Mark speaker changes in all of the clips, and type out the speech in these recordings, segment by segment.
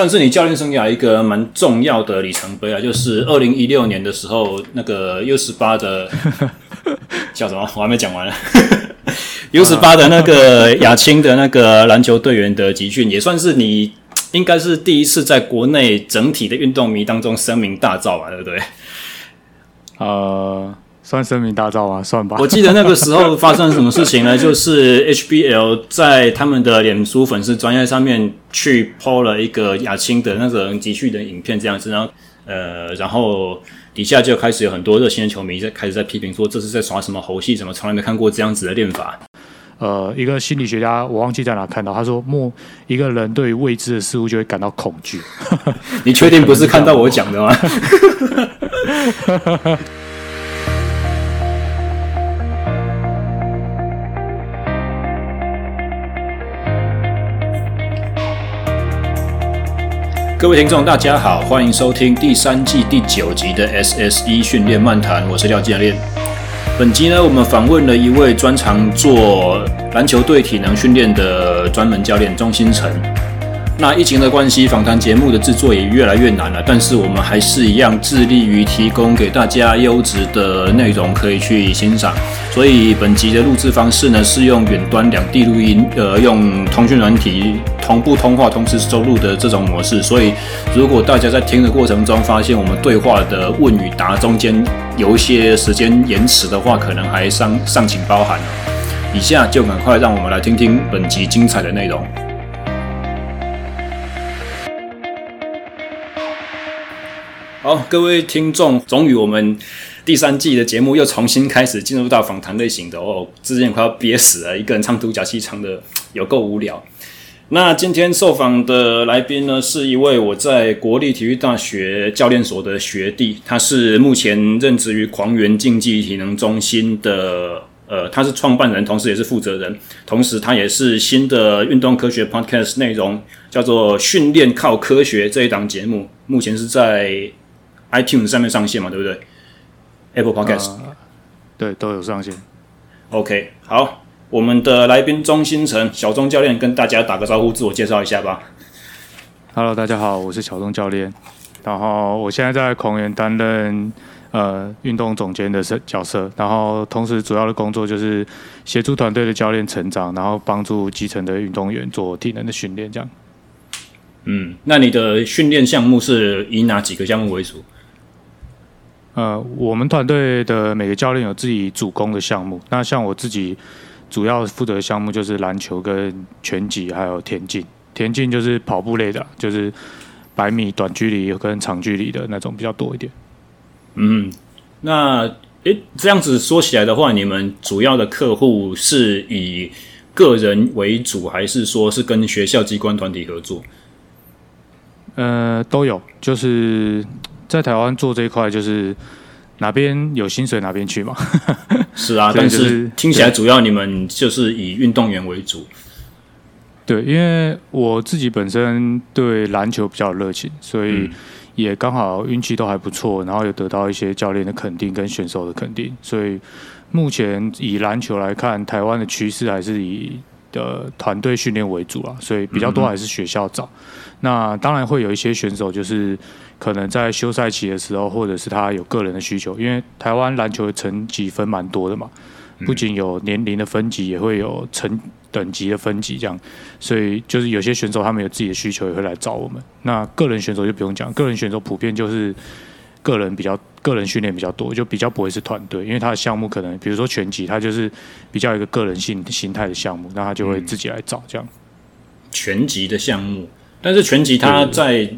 Speaker 1: 算是你教练生涯一个蛮重要的里程碑啊，就是二零一六年的时候，那个 U 十八的 叫什么？我还没讲完 U 十八的那个亚青的那个篮球队员的集训，也算是你应该是第一次在国内整体的运动迷当中声名大噪吧，对不对？
Speaker 2: 呃。算声名大噪啊，算吧。
Speaker 1: 我记得那个时候发生什么事情呢？就是 HBL 在他们的脸书粉丝专页上面去 po 了一个亚青的那个集训的影片，这样子，然后呃，然后底下就开始有很多热心的球迷在开始在批评说，这是在耍什么猴戏？怎么从来没看过这样子的练法？
Speaker 2: 呃，一个心理学家，我忘记在哪看到，他说，莫一个人对未知的事物就会感到恐惧。
Speaker 1: 你确定不是看到我讲的吗？各位听众，大家好，欢迎收听第三季第九集的 SSE 训练漫谈，我是廖教练。本集呢，我们访问了一位专长做篮球队体能训练的专门教练钟新成。那疫情的关系，访谈节目的制作也越来越难了。但是我们还是一样致力于提供给大家优质的内容可以去欣赏。所以本集的录制方式呢，是用远端两地录音，呃，用通讯软体同步通话、同时收录的这种模式。所以如果大家在听的过程中发现我们对话的问与答中间有一些时间延迟的话，可能还尚尚请包涵。以下就赶快让我们来听听本集精彩的内容。好，各位听众，终于我们第三季的节目又重新开始进入到访谈类型的哦，之前快要憋死了，一个人唱独角戏唱的有够无聊。那今天受访的来宾呢，是一位我在国立体育大学教练所的学弟，他是目前任职于狂源竞技体能中心的，呃，他是创办人，同时也是负责人，同时他也是新的运动科学 Podcast 内容叫做《训练靠科学》这一档节目，目前是在。iTunes 上面上线嘛，对不对？Apple Podcast、呃、
Speaker 2: 对，都有上线。
Speaker 1: OK，好，我们的来宾钟新成小钟教练跟大家打个招呼，自我介绍一下吧。
Speaker 2: Hello，大家好，我是小钟教练，然后我现在在狂猿担任呃运动总监的角色，然后同时主要的工作就是协助团队的教练成长，然后帮助基层的运动员做体能的训练，这样。
Speaker 1: 嗯，那你的训练项目是以哪几个项目为主？
Speaker 2: 呃，我们团队的每个教练有自己主攻的项目。那像我自己主要负责的项目就是篮球、跟拳击，还有田径。田径就是跑步类的，就是百米短距离跟长距离的那种比较多一点。
Speaker 1: 嗯，那诶，这样子说起来的话，你们主要的客户是以个人为主，还是说是跟学校机关团体合作？
Speaker 2: 呃，都有，就是。在台湾做这一块，就是哪边有薪水哪边去嘛。
Speaker 1: 是啊，但是听起来主要你们就是以运动员为主。
Speaker 2: 对，因为我自己本身对篮球比较有热情，所以也刚好运气都还不错，然后有得到一些教练的肯定跟选手的肯定，所以目前以篮球来看，台湾的趋势还是以的团队训练为主啊，所以比较多还是学校找。嗯、那当然会有一些选手就是。可能在休赛期的时候，或者是他有个人的需求，因为台湾篮球的层级分蛮多的嘛，不仅有年龄的分级，也会有成等级的分级这样，所以就是有些选手他们有自己的需求，也会来找我们。那个人选手就不用讲，个人选手普遍就是个人比较个人训练比较多，就比较不会是团队，因为他的项目可能比如说拳击，他就是比较一个个人性形态的项目，那他就会自己来找这样。
Speaker 1: 拳击的项目，但是拳击他在。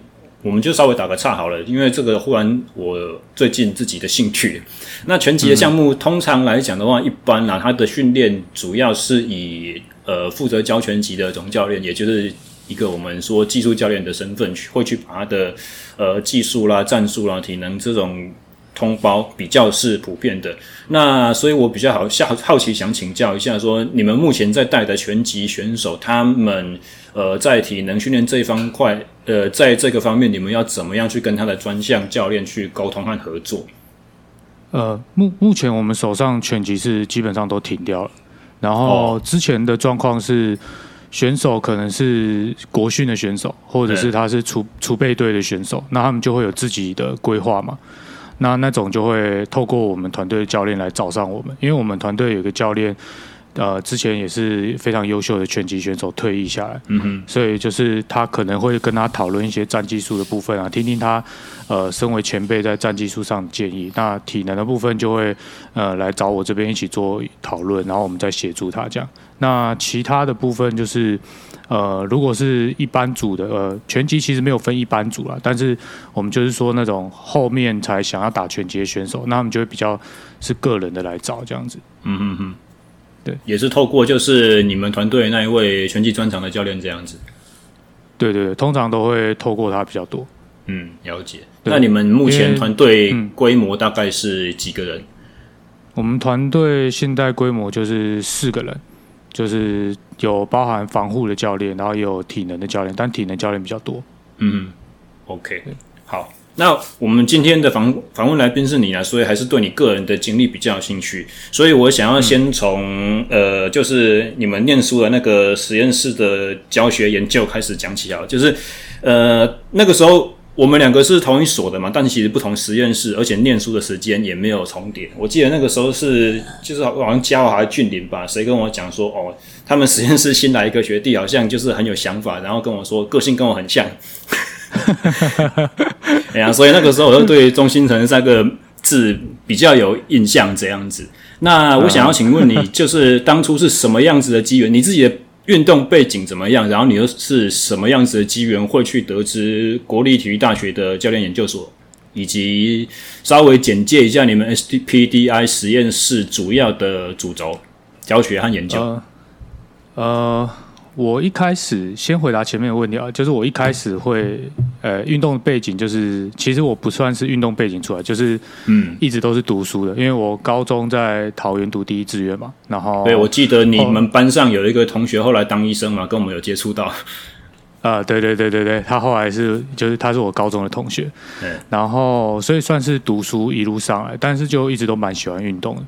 Speaker 1: 我们就稍微打个岔好了，因为这个忽然我最近自己的兴趣。那拳击的项目通常来讲的话，一般啊，它的训练主要是以呃负责教拳击的总教练，也就是一个我们说技术教练的身份去会去把他的呃技术啦、战术啦、体能这种通包比较是普遍的。那所以我比较好好好奇想请教一下说，说你们目前在带的拳击选手，他们呃在体能训练这一方块。呃，在这个方面，你们要怎么样去跟他的专项教练去沟通和合作？
Speaker 2: 呃，目目前我们手上拳击是基本上都停掉了，然后之前的状况是选手可能是国训的选手，或者是他是储储备队的选手，那他们就会有自己的规划嘛。那那种就会透过我们团队的教练来找上我们，因为我们团队有一个教练。呃，之前也是非常优秀的拳击选手退役下来，嗯哼，所以就是他可能会跟他讨论一些战技术的部分啊，听听他呃，身为前辈在战技术上的建议。那体能的部分就会呃来找我这边一起做讨论，然后我们再协助他这样。那其他的部分就是呃，如果是一般组的呃，拳击其实没有分一般组啦，但是我们就是说那种后面才想要打拳击的选手，那他们就会比较是个人的来找这样子，嗯哼哼。对，
Speaker 1: 也是透过就是你们团队那一位拳击专长的教练这样子。
Speaker 2: 对对对，通常都会透过他比较多。
Speaker 1: 嗯，了解。那你们目前团队规模大概是几个人？嗯、
Speaker 2: 我们团队现在规模就是四个人，就是有包含防护的教练，然后也有体能的教练，但体能教练比较多。
Speaker 1: 嗯，OK，好。那我们今天的访访问来宾是你啊，所以还是对你个人的经历比较有兴趣，所以我想要先从、呃，就是你们念书的那个实验室的教学研究开始讲起啊，就是呃那个时候我们两个是同一所的嘛，但其实不同实验室，而且念书的时间也没有重叠。我记得那个时候是就是好像嘉华还是俊林吧，谁跟我讲说哦，他们实验室新来一个学弟，好像就是很有想法，然后跟我说个性跟我很像。哎呀，所以那个时候我就对中心城三个字比较有印象，这样子。那我想要请问你，就是当初是什么样子的机缘？你自己的运动背景怎么样？然后你又是什么样子的机缘会去得知国立体育大学的教练研究所？以及稍微简介一下你们 SPDI 实验室主要的主轴、教学和研究。呃。
Speaker 2: 呃我一开始先回答前面的问题啊，就是我一开始会呃运动背景就是，其实我不算是运动背景出来，就是嗯一直都是读书的，因为我高中在桃园读第一志愿嘛，然后
Speaker 1: 对，我记得你们班上有一个同学后来当医生嘛，跟我们有接触到。
Speaker 2: 啊、呃，对对对对对，他后来是就是他是我高中的同学，对，然后所以算是读书一路上来，但是就一直都蛮喜欢运动的。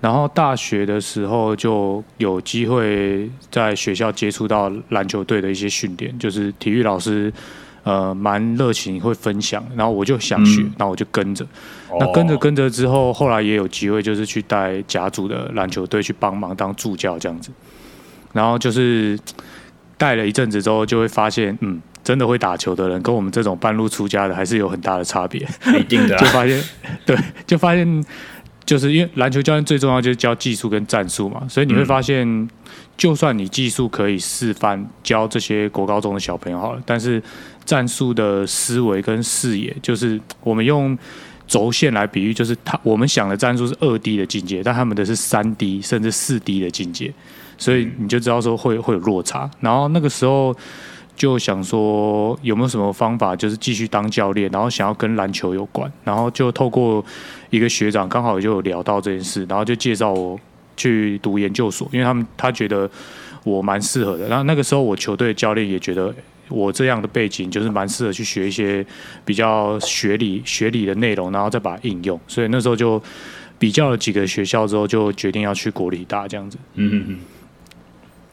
Speaker 2: 然后大学的时候就有机会在学校接触到篮球队的一些训练，就是体育老师呃蛮热情会分享，然后我就想学，嗯、然后我就跟着，那跟着跟着之后，后来也有机会就是去带甲组的篮球队去帮忙当助教这样子，然后就是。带了一阵子之后，就会发现，嗯，真的会打球的人跟我们这种半路出家的还是有很大的差别。
Speaker 1: 一定的、啊，
Speaker 2: 就发现，对，就发现，就是因为篮球教练最重要就是教技术跟战术嘛，所以你会发现，嗯、就算你技术可以示范教这些国高中的小朋友好了，但是战术的思维跟视野，就是我们用轴线来比喻，就是他我们想的战术是二 D 的境界，但他们的是三 D 甚至四 D 的境界。所以你就知道说会会有落差，然后那个时候就想说有没有什么方法，就是继续当教练，然后想要跟篮球有关，然后就透过一个学长刚好就有聊到这件事，然后就介绍我去读研究所，因为他们他觉得我蛮适合的，然后那个时候我球队教练也觉得我这样的背景就是蛮适合去学一些比较学理学理的内容，然后再把它应用，所以那时候就比较了几个学校之后，就决定要去国理大这样子。嗯嗯嗯。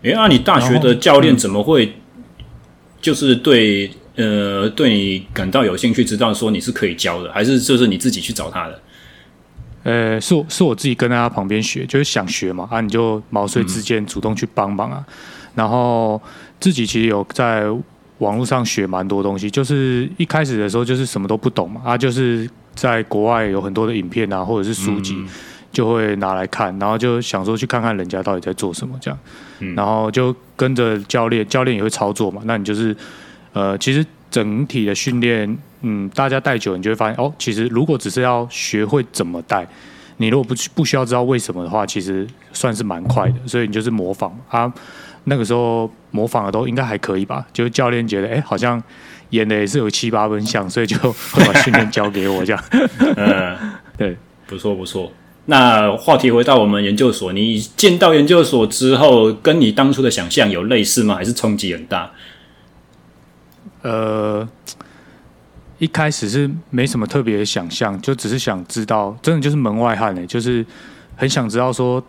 Speaker 2: 哎，那、啊、你大学的教练怎么会就是对、嗯、呃对你感到有兴趣，知道说你是可以教的，还是就是你自己去找他的？呃，是我是我自己跟在他旁边学，就是想学嘛啊，你就毛遂自荐主动去帮忙啊，嗯、然后自己其实有在网络上学蛮多东西，就是一开始的时候就是什么都不懂嘛啊，就是在国外有很多的影片啊或者是书籍。嗯。就会拿来看，然后就想说去看看人家到底在做什么这样，嗯、然后就跟着教练，教练也会操作嘛。那你就是，呃，其实整体的训练，嗯，大家带久，你就会发现哦，其实如果只是要学会怎么带，你如果不不需要知道为什么的话，其实算是蛮快的。所以你就是模仿啊，那个时候模仿的都应该还可以吧？就是教练觉得，哎，好像演的也是有七八分像，所以就会把训练交给我这样。嗯，对，
Speaker 1: 不错不错。那话题回到我们研究所，你进到研究所之后，跟你当初的想象有类似吗？还是冲击很大？
Speaker 2: 呃，一开始是没什么特别的想象，就只是想知道，真的就是门外汉呢，就是很想知道说，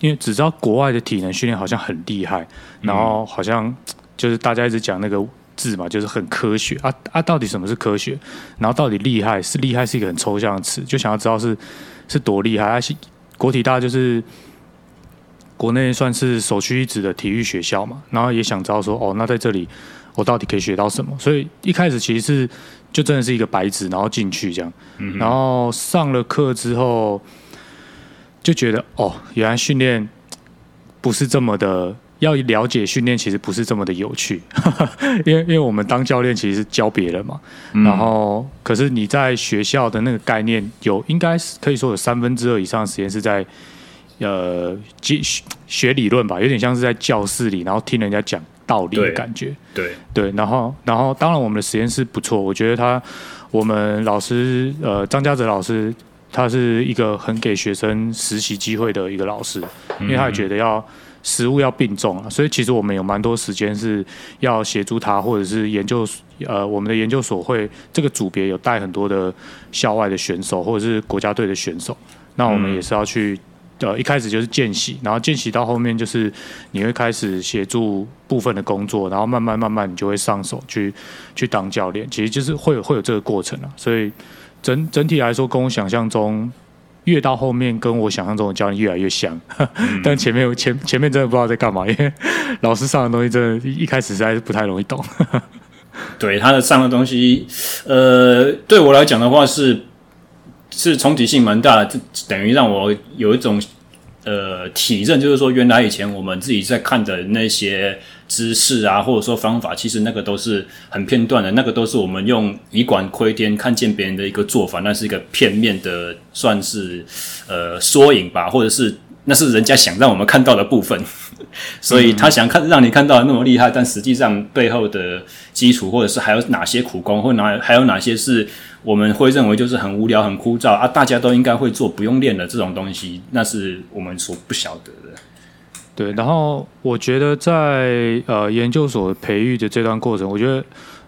Speaker 2: 因为只知道国外的体能训练好像很厉害，然后好像就是大家一直讲那个字嘛，就是很科学啊啊，到底什么是科学？然后到底厉害是厉害是一个很抽象的词，就想要知道是是多厉害。啊，国体大就是国内算是首屈一指的体育学校嘛，然后也想知道说哦，那在这里我到底可以学到什么？所以一开始其实是。就真的是一个白纸，然后进去这样，嗯、然后上了课之后，就觉得哦，原来训练不是这么的，要了解训练其实不是这么的有趣，因为因为我们当教练其实是教别人嘛，嗯、然后可是你在学校的那个概念有，应该是可以说有三分之二以上的时间是在呃学学理论吧，有点像是在教室里，然后听人家讲。道理的感觉，
Speaker 1: 对。
Speaker 2: 对，然后然后当然我们的实验室不错，我觉得他我们老师呃张家泽老师他是一个很给学生实习机会的一个老师，因为他也觉得要实务要并重啊，所以其实我们有蛮多时间是要协助他，或者是研究呃我们的研究所会这个组别有带很多的校外的选手或者是国家队的选手，那我们也是要去。呃，一开始就是见习，然后见习到后面就是你会开始协助部分的工作，然后慢慢慢慢你就会上手去去当教练，其实就是会有会有这个过程啊。所以整整体来说，跟我想象中越到后面，跟我想象中的教练越来越像。嗯、但前面前前面真的不知道在干嘛，因为老师上的东西真的，一开始实在是不太容易懂。
Speaker 1: 对他的上的东西，呃，对我来讲的话是。是冲击性蛮大的，就等于让我有一种呃体认，就是说原来以前我们自己在看的那些知识啊，或者说方法，其实那个都是很片段的，那个都是我们用以管窥天，看见别人的一个做法，那是一个片面的，算是呃缩影吧，或者是那是人家想让我们看到的部分，所以他想看让你看到那么厉害，但实际上背后的基础，或者是还有哪些苦功，或哪还有哪些是。我们会认为就是很无聊、很枯燥啊，大家都应该会做，不用练的这种东西，那是我们所不晓得的。
Speaker 2: 对，然后我觉得在呃研究所培育的这段过程，我觉得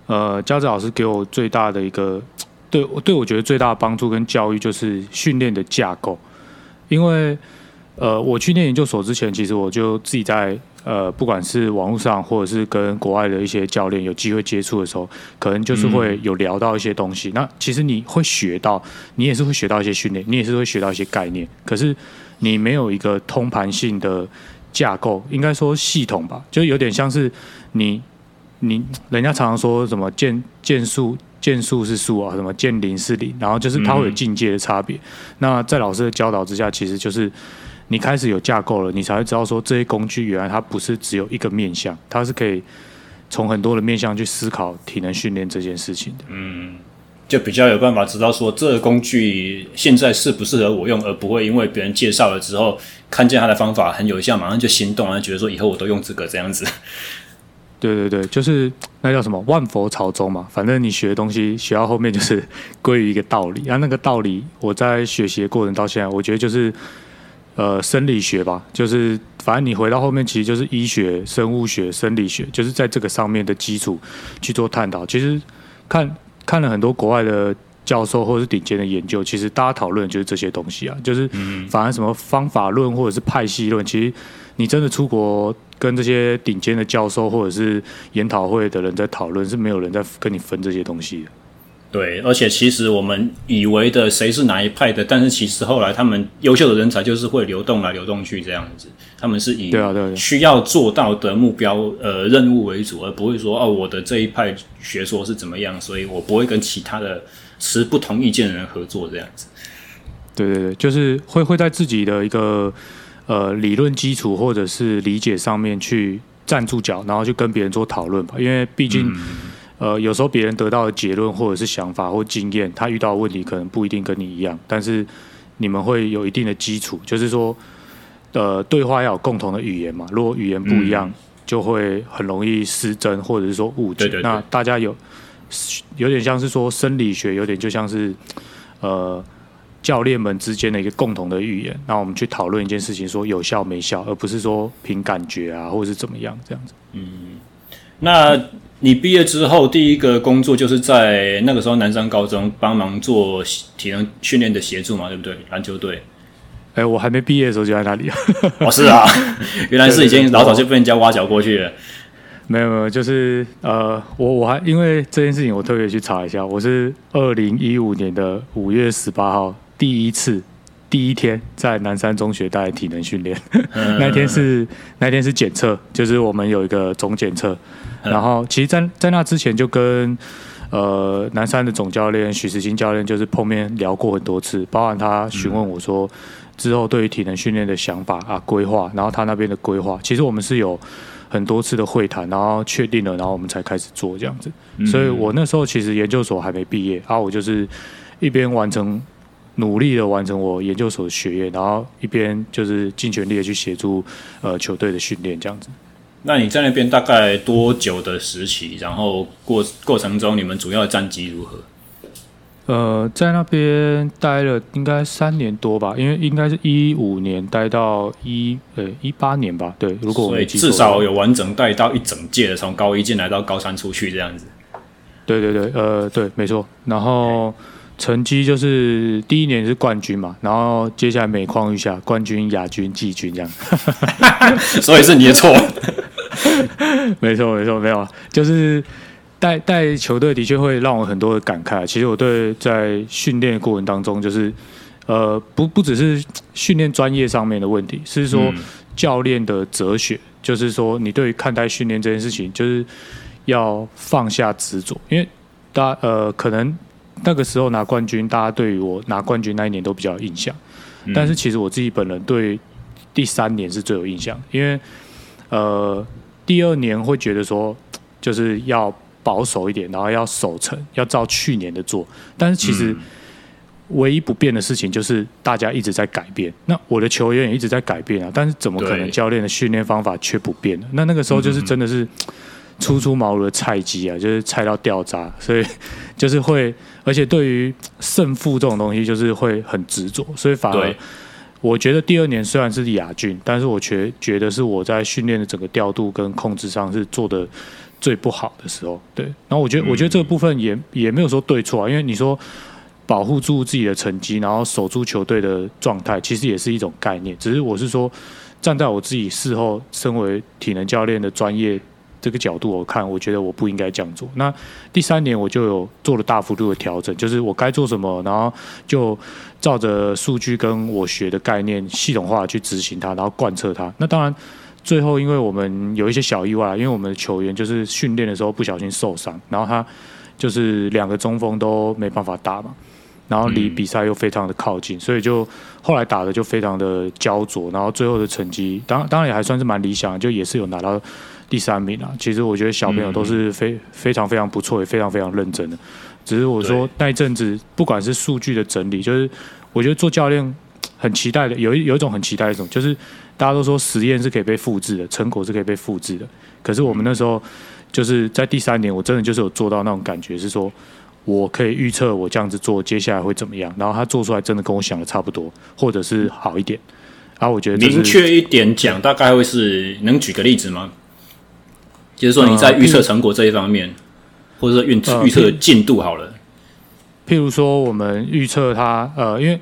Speaker 2: 呃家泽老师给我最大的一个对对我觉得最大的帮助跟教育就是训练的架构，因为呃我去念研究所之前，其实我就自己在。呃，不管是网络上，或者是跟国外的一些教练有机会接触的时候，可能就是会有聊到一些东西。嗯、那其实你会学到，你也是会学到一些训练，你也是会学到一些概念。可是你没有一个通盘性的架构，应该说系统吧，就有点像是你你人家常常说什么剑剑术剑术是术啊，什么剑灵是灵，然后就是它会有境界的差别。嗯、那在老师的教导之下，其实就是。你开始有架构了，你才会知道说，这些工具原来它不是只有一个面向，它是可以从很多的面向去思考体能训练这件事情的。
Speaker 1: 嗯，就比较有办法知道说，这个工具现在适不适合我用，而不会因为别人介绍了之后，看见他的方法很有效，马上就心动，然后觉得说以后我都用这个这样子。
Speaker 2: 对对对，就是那叫什么万佛朝宗嘛，反正你学的东西学到后面就是归于一个道理，然后那个道理我在学习的过程到现在，我觉得就是。呃，生理学吧，就是反正你回到后面，其实就是医学、生物学、生理学，就是在这个上面的基础去做探讨。其实看看了很多国外的教授或者是顶尖的研究，其实大家讨论就是这些东西啊，就是反而什么方法论或者是派系论，其实你真的出国跟这些顶尖的教授或者是研讨会的人在讨论，是没有人在跟你分这些东西的。
Speaker 1: 对，而且其实我们以为的谁是哪一派的，但是其实后来他们优秀的人才就是会流动来流动去这样子，他们是以需要做到的目标呃任务为主，而不会说哦我的这一派学说是怎么样，所以我不会跟其他的持不同意见的人合作这样子。
Speaker 2: 对对对，就是会会在自己的一个呃理论基础或者是理解上面去站住脚，然后去跟别人做讨论吧，因为毕竟。嗯呃，有时候别人得到的结论或者是想法或经验，他遇到的问题可能不一定跟你一样，但是你们会有一定的基础，就是说，呃，对话要有共同的语言嘛。如果语言不一样，嗯、就会很容易失真或者是说误解。对对对。那大家有有点像是说生理学，有点就像是呃教练们之间的一个共同的语言。那我们去讨论一件事情，说有效没效，而不是说凭感觉啊，或者是怎么样这样子。
Speaker 1: 嗯，那。你毕业之后第一个工作就是在那个时候南山高中帮忙做体能训练的协助嘛，对不对？篮球队。
Speaker 2: 哎，我还没毕业的时候就在那里。
Speaker 1: 哦，是啊，原来是已经老早就被人家挖角过去了。
Speaker 2: 没有没有，就是呃，我我还因为这件事情，我特别去查一下，我是二零一五年的五月十八号第一次第一天在南山中学带体能训练，那天是那天是检测，就是我们有一个总检测，然后其实在在那之前就跟呃南山的总教练许时清教练就是碰面聊过很多次，包含他询问我说之后对于体能训练的想法啊规划，然后他那边的规划，其实我们是有。很多次的会谈，然后确定了，然后我们才开始做这样子。所以我那时候其实研究所还没毕业，然后我就是一边完成努力的完成我研究所的学业，然后一边就是尽全力的去协助呃球队的训练这样子。
Speaker 1: 那你在那边大概多久的时期？然后过过程中你们主要的战绩如何？
Speaker 2: 呃，在那边待了应该三年多吧，因为应该是一五年待到一呃一八年吧。对，如果我没记错，
Speaker 1: 至少有完整带到一整届的，从高一进来到高三出去这样子。
Speaker 2: 对对对，呃，对，没错。然后成绩就是第一年是冠军嘛，然后接下来每况愈下，冠军、亚军、季军这样。
Speaker 1: 所以是你的错。
Speaker 2: 没错没错，没有，就是。带带球队的确会让我很多的感慨。其实我对在训练过程当中，就是呃不不只是训练专业上面的问题，是说教练的哲学，就是说你对于看待训练这件事情，就是要放下执着。因为大家呃可能那个时候拿冠军，大家对于我拿冠军那一年都比较有印象，但是其实我自己本人对第三年是最有印象，因为呃第二年会觉得说就是要。保守一点，然后要守成，要照去年的做。但是其实唯一不变的事情就是大家一直在改变。那我的球员也一直在改变啊，但是怎么可能教练的训练方法却不变呢？那那个时候就是真的是初出茅庐的菜鸡啊，就是菜到掉渣，所以就是会，而且对于胜负这种东西就是会很执着，所以反而我觉得第二年虽然是亚军，但是我觉觉得是我在训练的整个调度跟控制上是做的。最不好的时候，对，然后我觉得，我觉得这个部分也也没有说对错啊，因为你说保护住自己的成绩，然后守住球队的状态，其实也是一种概念。只是我是说，站在我自己事后身为体能教练的专业这个角度，我看，我觉得我不应该这样做。那第三年我就有做了大幅度的调整，就是我该做什么，然后就照着数据跟我学的概念系统化去执行它，然后贯彻它。那当然。最后，因为我们有一些小意外，因为我们的球员就是训练的时候不小心受伤，然后他就是两个中锋都没办法打嘛，然后离比赛又非常的靠近，所以就后来打的就非常的焦灼，然后最后的成绩当当然也还算是蛮理想，就也是有拿到第三名啊。其实我觉得小朋友都是非非常非常不错，也非常非常认真的。只是我说那一阵子，不管是数据的整理，就是我觉得做教练很期待的，有一有一种很期待的一种就是。大家都说实验是可以被复制的，成果是可以被复制的。可是我们那时候就是在第三年，我真的就是有做到那种感觉，是说我可以预测我这样子做接下来会怎么样，然后他做出来真的跟我想的差不多，或者是好一点。然后我觉得
Speaker 1: 明确一点讲，大概会是能举个例子吗？就是说你在预测成果这一方面，呃、或者说预预测进度好了。
Speaker 2: 譬如说我们预测它，呃，因为。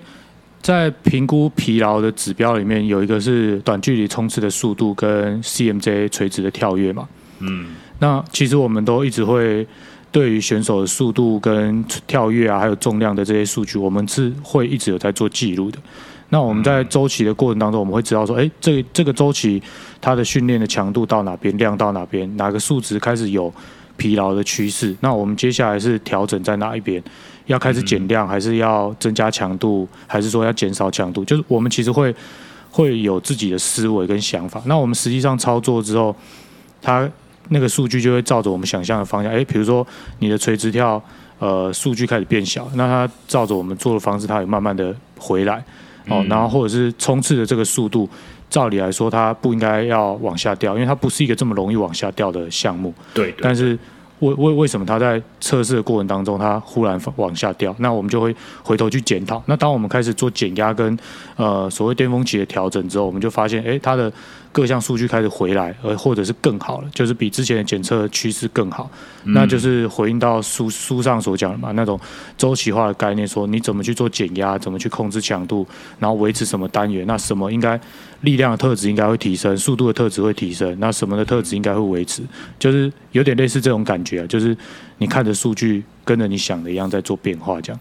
Speaker 2: 在评估疲劳的指标里面，有一个是短距离冲刺的速度跟 CMJ 垂直的跳跃嘛。嗯，那其实我们都一直会对于选手的速度跟跳跃啊，还有重量的这些数据，我们是会一直有在做记录的。那我们在周期的过程当中，我们会知道说，哎，这、这个周期它的训练的强度到哪边，量到哪边，哪个数值开始有疲劳的趋势，那我们接下来是调整在哪一边？要开始减量，还是要增加强度，还是说要减少强度？就是我们其实会会有自己的思维跟想法。那我们实际上操作之后，它那个数据就会照着我们想象的方向。诶，比如说你的垂直跳，呃，数据开始变小，那它照着我们做的方式，它也慢慢的回来。哦，然后或者是冲刺的这个速度，照理来说它不应该要往下掉，因为它不是一个这么容易往下掉的项目。
Speaker 1: 对，对，对，
Speaker 2: 但是。为为为什么它在测试的过程当中，它忽然往下掉？那我们就会回头去检讨。那当我们开始做减压跟呃所谓巅峰期的调整之后，我们就发现，诶，它的各项数据开始回来，而或者是更好了，就是比之前的检测趋势更好，嗯、那就是回应到书书上所讲的嘛，那种周期化的概念，说你怎么去做减压，怎么去控制强度，然后维持什么单元，那什么应该力量的特质应该会提升，速度的特质会提升，那什么的特质应该会维持，就是有点类似这种感觉啊，就是你看着数据跟着你想的一样在做变化这样。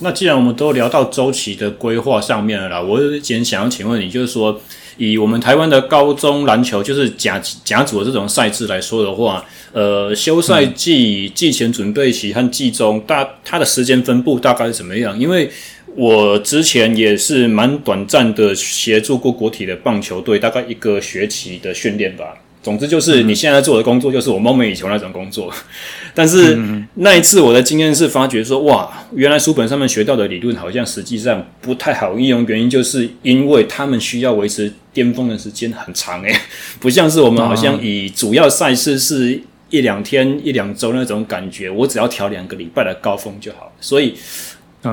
Speaker 1: 那既然我们都聊到周期的规划上面了啦，我今天想要请问你，就是说。以我们台湾的高中篮球，就是甲甲组的这种赛制来说的话，呃，休赛季、季前准备期和季中，大它的时间分布大概是怎么样？因为我之前也是蛮短暂的协助过国体的棒球队，大概一个学期的训练吧。总之就是你现在做的工作，就是我梦寐以求那种工作。但是那一次我的经验是发觉说，哇，原来书本上面学到的理论好像实际上不太好应用。原因就是因为他们需要维持巅峰的时间很长诶，不像是我们好像以主要赛事是一两天、一两周那种感觉，我只要调两个礼拜的高峰就好。所以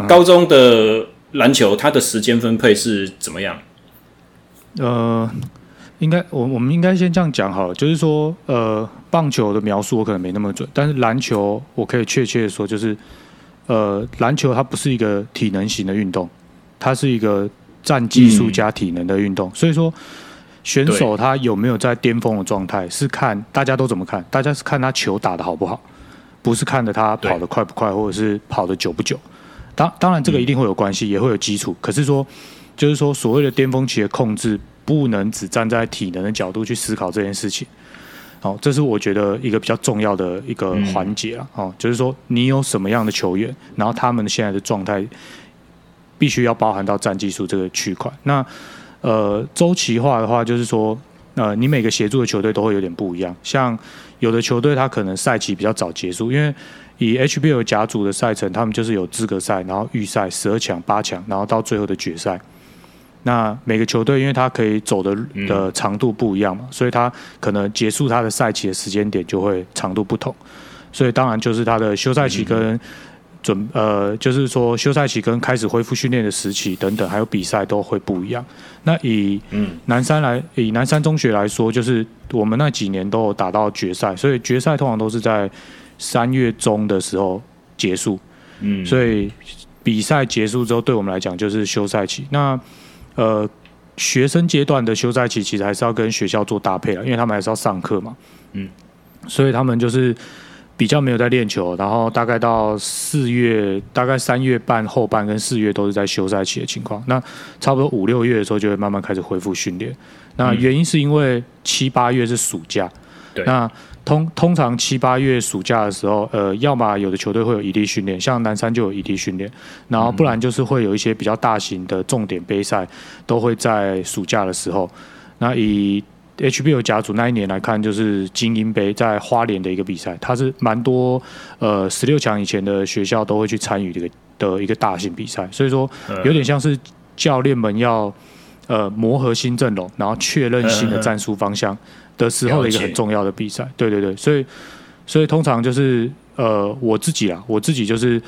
Speaker 1: 高中的篮球它的时间分配是怎么样？
Speaker 2: 呃。应该我我们应该先这样讲好了，就是说，呃，棒球的描述我可能没那么准，但是篮球我可以确切的说，就是，呃，篮球它不是一个体能型的运动，它是一个占技术加体能的运动，嗯、所以说选手他有没有在巅峰的状态，是看大家都怎么看，大家是看他球打的好不好，不是看着他跑得快不快，或者是跑得久不久。当当然这个一定会有关系，也会有基础，可是说就是说所谓的巅峰期的控制。不能只站在体能的角度去思考这件事情，好，这是我觉得一个比较重要的一个环节啊，哦，就是说你有什么样的球员，然后他们现在的状态必须要包含到战技术这个区块。那呃，周期化的话，就是说呃，你每个协助的球队都会有点不一样，像有的球队他可能赛期比较早结束，因为以 HBL 甲组的赛程，他们就是有资格赛，然后预赛十二强、八强，然后到最后的决赛。那每个球队，因为他可以走的的长度不一样嘛，嗯、所以他可能结束他的赛期的时间点就会长度不同，所以当然就是他的休赛期跟准呃，就是说休赛期跟开始恢复训练的时期等等，还有比赛都会不一样。那以南山来，以南山中学来说，就是我们那几年都有打到决赛，所以决赛通常都是在三月中的时候结束。嗯，所以比赛结束之后，对我们来讲就是休赛期。那呃，学生阶段的休赛期其实还是要跟学校做搭配了，因为他们还是要上课嘛。嗯，所以他们就是比较没有在练球，然后大概到四月，大概三月半后半跟四月都是在休赛期的情况。那差不多五六月的时候就会慢慢开始恢复训练。那原因是因为七八月是暑假。对。那通通常七八月暑假的时候，呃，要么有的球队会有异地训练，像南山就有异地训练，然后不然就是会有一些比较大型的重点杯赛，都会在暑假的时候。那以 HBL 甲组那一年来看，就是精英杯在花莲的一个比赛，它是蛮多呃十六强以前的学校都会去参与这个的一个大型比赛，所以说有点像是教练们要呃磨合新阵容，然后确认新的战术方向。的时候的一个很重要的比赛，对对对，所以所以通常就是呃我自己啊，我自己就是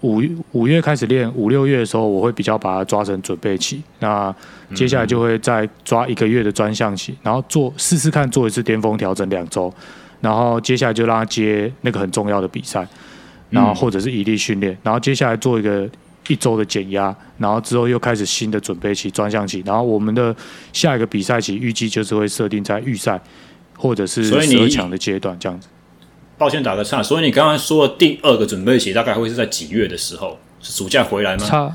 Speaker 2: 五五月开始练，五六月的时候我会比较把它抓成准备期，那接下来就会再抓一个月的专项期，然后做试试看做一次巅峰调整两周，然后接下来就让他接那个很重要的比赛，然后或者是异地训练，然后接下来做一个。一周的减压，然后之后又开始新的准备期、专项期，然后我们的下一个比赛期预计就是会设定在预赛或者是十二强的阶段这样子。
Speaker 1: 抱歉打个岔，所以你刚刚说的第二个准备期大概会是在几月的时候？是暑假回来吗？
Speaker 2: 差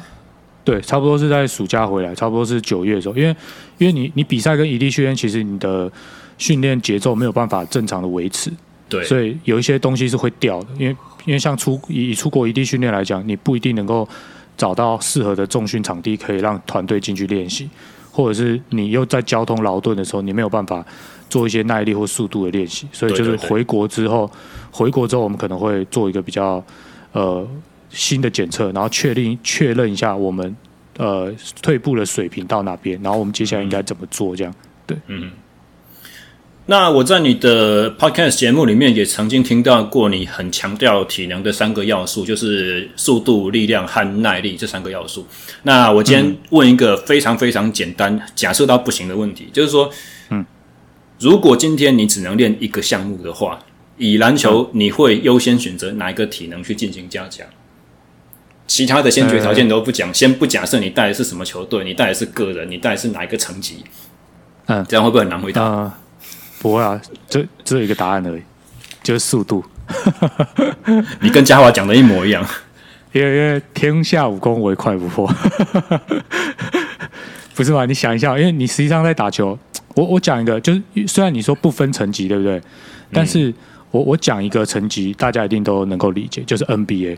Speaker 2: 对，差不多是在暑假回来，差不多是九月的时候，因为因为你你比赛跟异地训练，其实你的训练节奏没有办法正常的维持，对，所以有一些东西是会掉的，因为因为像出以出国异地训练来讲，你不一定能够。找到适合的重训场地，可以让团队进去练习，或者是你又在交通劳顿的时候，你没有办法做一些耐力或速度的练习，所以就是回国之后，回国之后我们可能会做一个比较呃新的检测，然后确定确认一下我们呃退步的水平到哪边，然后我们接下来应该怎么做这样，对，嗯。
Speaker 1: 那我在你的 podcast 节目里面也曾经听到过，你很强调体能的三个要素，就是速度、力量和耐力这三个要素。那我今天问一个非常非常简单、假设到不行的问题，就是说，嗯，如果今天你只能练一个项目的话，以篮球你会优先选择哪一个体能去进行加强？其他的先决条件都不讲，先不假设你带的是什么球队，你带的是个人，你带的是哪一个层级？嗯，这样会不会很难回答？
Speaker 2: 嗯不会啊，这只有一个答案而已，就是速度。
Speaker 1: 你跟嘉华讲的一模一样，
Speaker 2: 因为因为天下武功唯快不破，不是吗？你想一下，因为你实际上在打球，我我讲一个，就是虽然你说不分层级，对不对？但是我我讲一个层级，大家一定都能够理解，就是 NBA。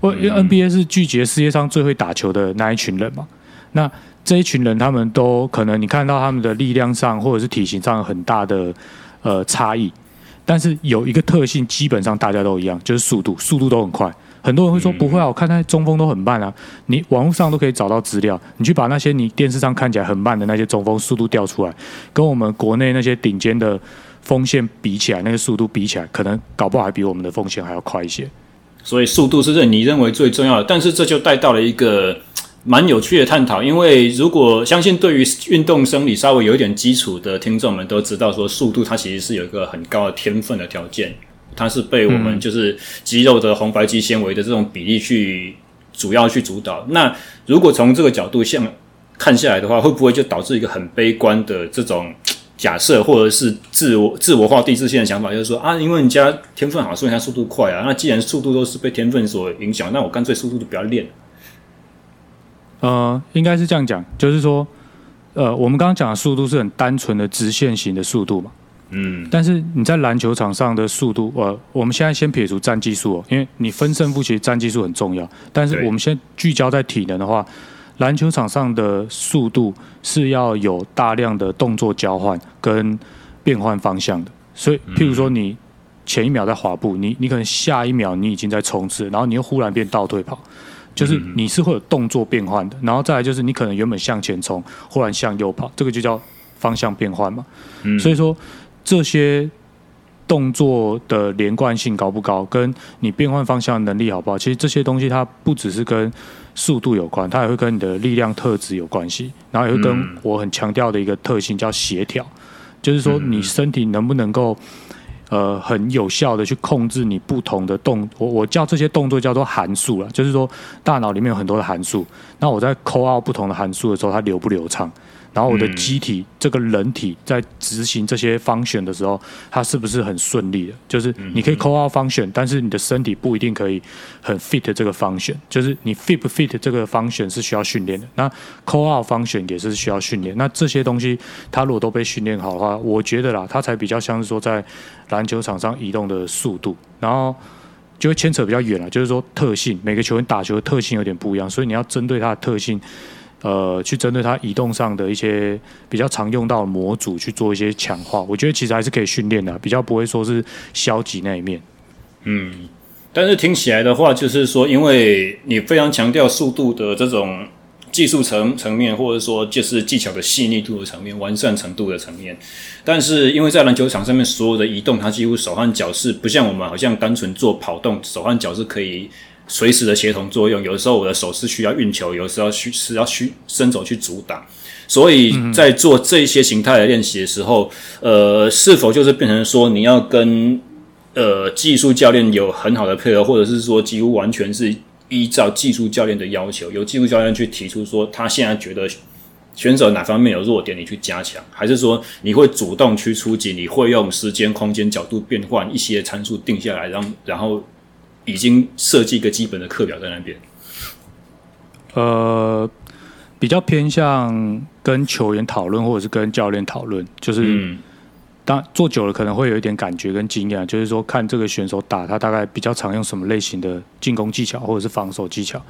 Speaker 2: 我因为 NBA 是聚集世界上最会打球的那一群人嘛，那。这一群人，他们都可能你看到他们的力量上或者是体型上很大的呃差异，但是有一个特性，基本上大家都一样，就是速度，速度都很快。很多人会说不会啊，我看那中锋都很慢啊。你网络上都可以找到资料，你去把那些你电视上看起来很慢的那些中锋速度调出来，跟我们国内那些顶尖的锋线比起来，那个速度比起来，可能搞不好还比我们的锋线还要快一些。
Speaker 1: 所以速度是认你认为最重要的，但是这就带到了一个。蛮有趣的探讨，因为如果相信对于运动生理稍微有一点基础的听众们都知道，说速度它其实是有一个很高的天分的条件，它是被我们就是肌肉的红白肌纤维的这种比例去主要去主导。那如果从这个角度像看下来的话，会不会就导致一个很悲观的这种假设，或者是自我自我画地自限的想法，就是说啊，因为人家天分好，所以他速度快啊。那既然速度都是被天分所影响，那我干脆速度就不要练。
Speaker 2: 呃，应该是这样讲，就是说，呃，我们刚刚讲的速度是很单纯的直线型的速度嘛，嗯，但是你在篮球场上的速度，呃，我们现在先撇除战技术哦，因为你分胜负其实战技术很重要，但是我们先聚焦在体能的话，篮球场上的速度是要有大量的动作交换跟变换方向的，所以，譬如说你前一秒在滑步，你你可能下一秒你已经在冲刺，然后你又忽然变倒退跑。就是你是会有动作变换的，然后再来就是你可能原本向前冲，忽然向右跑，这个就叫方向变换嘛。所以说这些动作的连贯性高不高，跟你变换方向能力好不好，其实这些东西它不只是跟速度有关，它也会跟你的力量特质有关系，然后也会跟我很强调的一个特性叫协调，就是说你身体能不能够。呃，很有效的去控制你不同的动，我我叫这些动作叫做函数了，就是说大脑里面有很多的函数，那我在 call out 不同的函数的时候，它流不流畅？然后我的机体，这个人体在执行这些 function 的时候，它是不是很顺利的？就是你可以 call out function，但是你的身体不一定可以很 fit 这个 function。就是你 fit 不 fit 这个 function 是需要训练的。那 call out function 也是需要训练。那这些东西，它如果都被训练好的话，我觉得啦，它才比较像是说在篮球场上移动的速度，然后就会牵扯比较远了。就是说特性，每个球员打球的特性有点不一样，所以你要针对它的特性。呃，去针对它移动上的一些比较常用到的模组去做一些强化，我觉得其实还是可以训练的，比较不会说是消极那一面。
Speaker 1: 嗯，但是听起来的话，就是说，因为你非常强调速度的这种技术层层面，或者说就是技巧的细腻度的层面、完善程度的层面，但是因为在篮球场上面所有的移动，它几乎手和脚是不像我们好像单纯做跑动，手和脚是可以。随时的协同作用，有的时候我的手是需要运球，有的时候需是要去伸手去阻挡，所以在做这些形态的练习的时候，呃，是否就是变成说你要跟呃技术教练有很好的配合，或者是说几乎完全是依照技术教练的要求，由技术教练去提出说他现在觉得选手哪方面有弱点，你去加强，还是说你会主动去出击，你会用时间、空间、角度变换一些参数定下来，让然后。已经设计一个基本的课表在那边。
Speaker 2: 呃，比较偏向跟球员讨论，或者是跟教练讨论，就是、嗯、当做久了可能会有一点感觉跟经验，就是说看这个选手打，他大概比较常用什么类型的进攻技巧或者是防守技巧。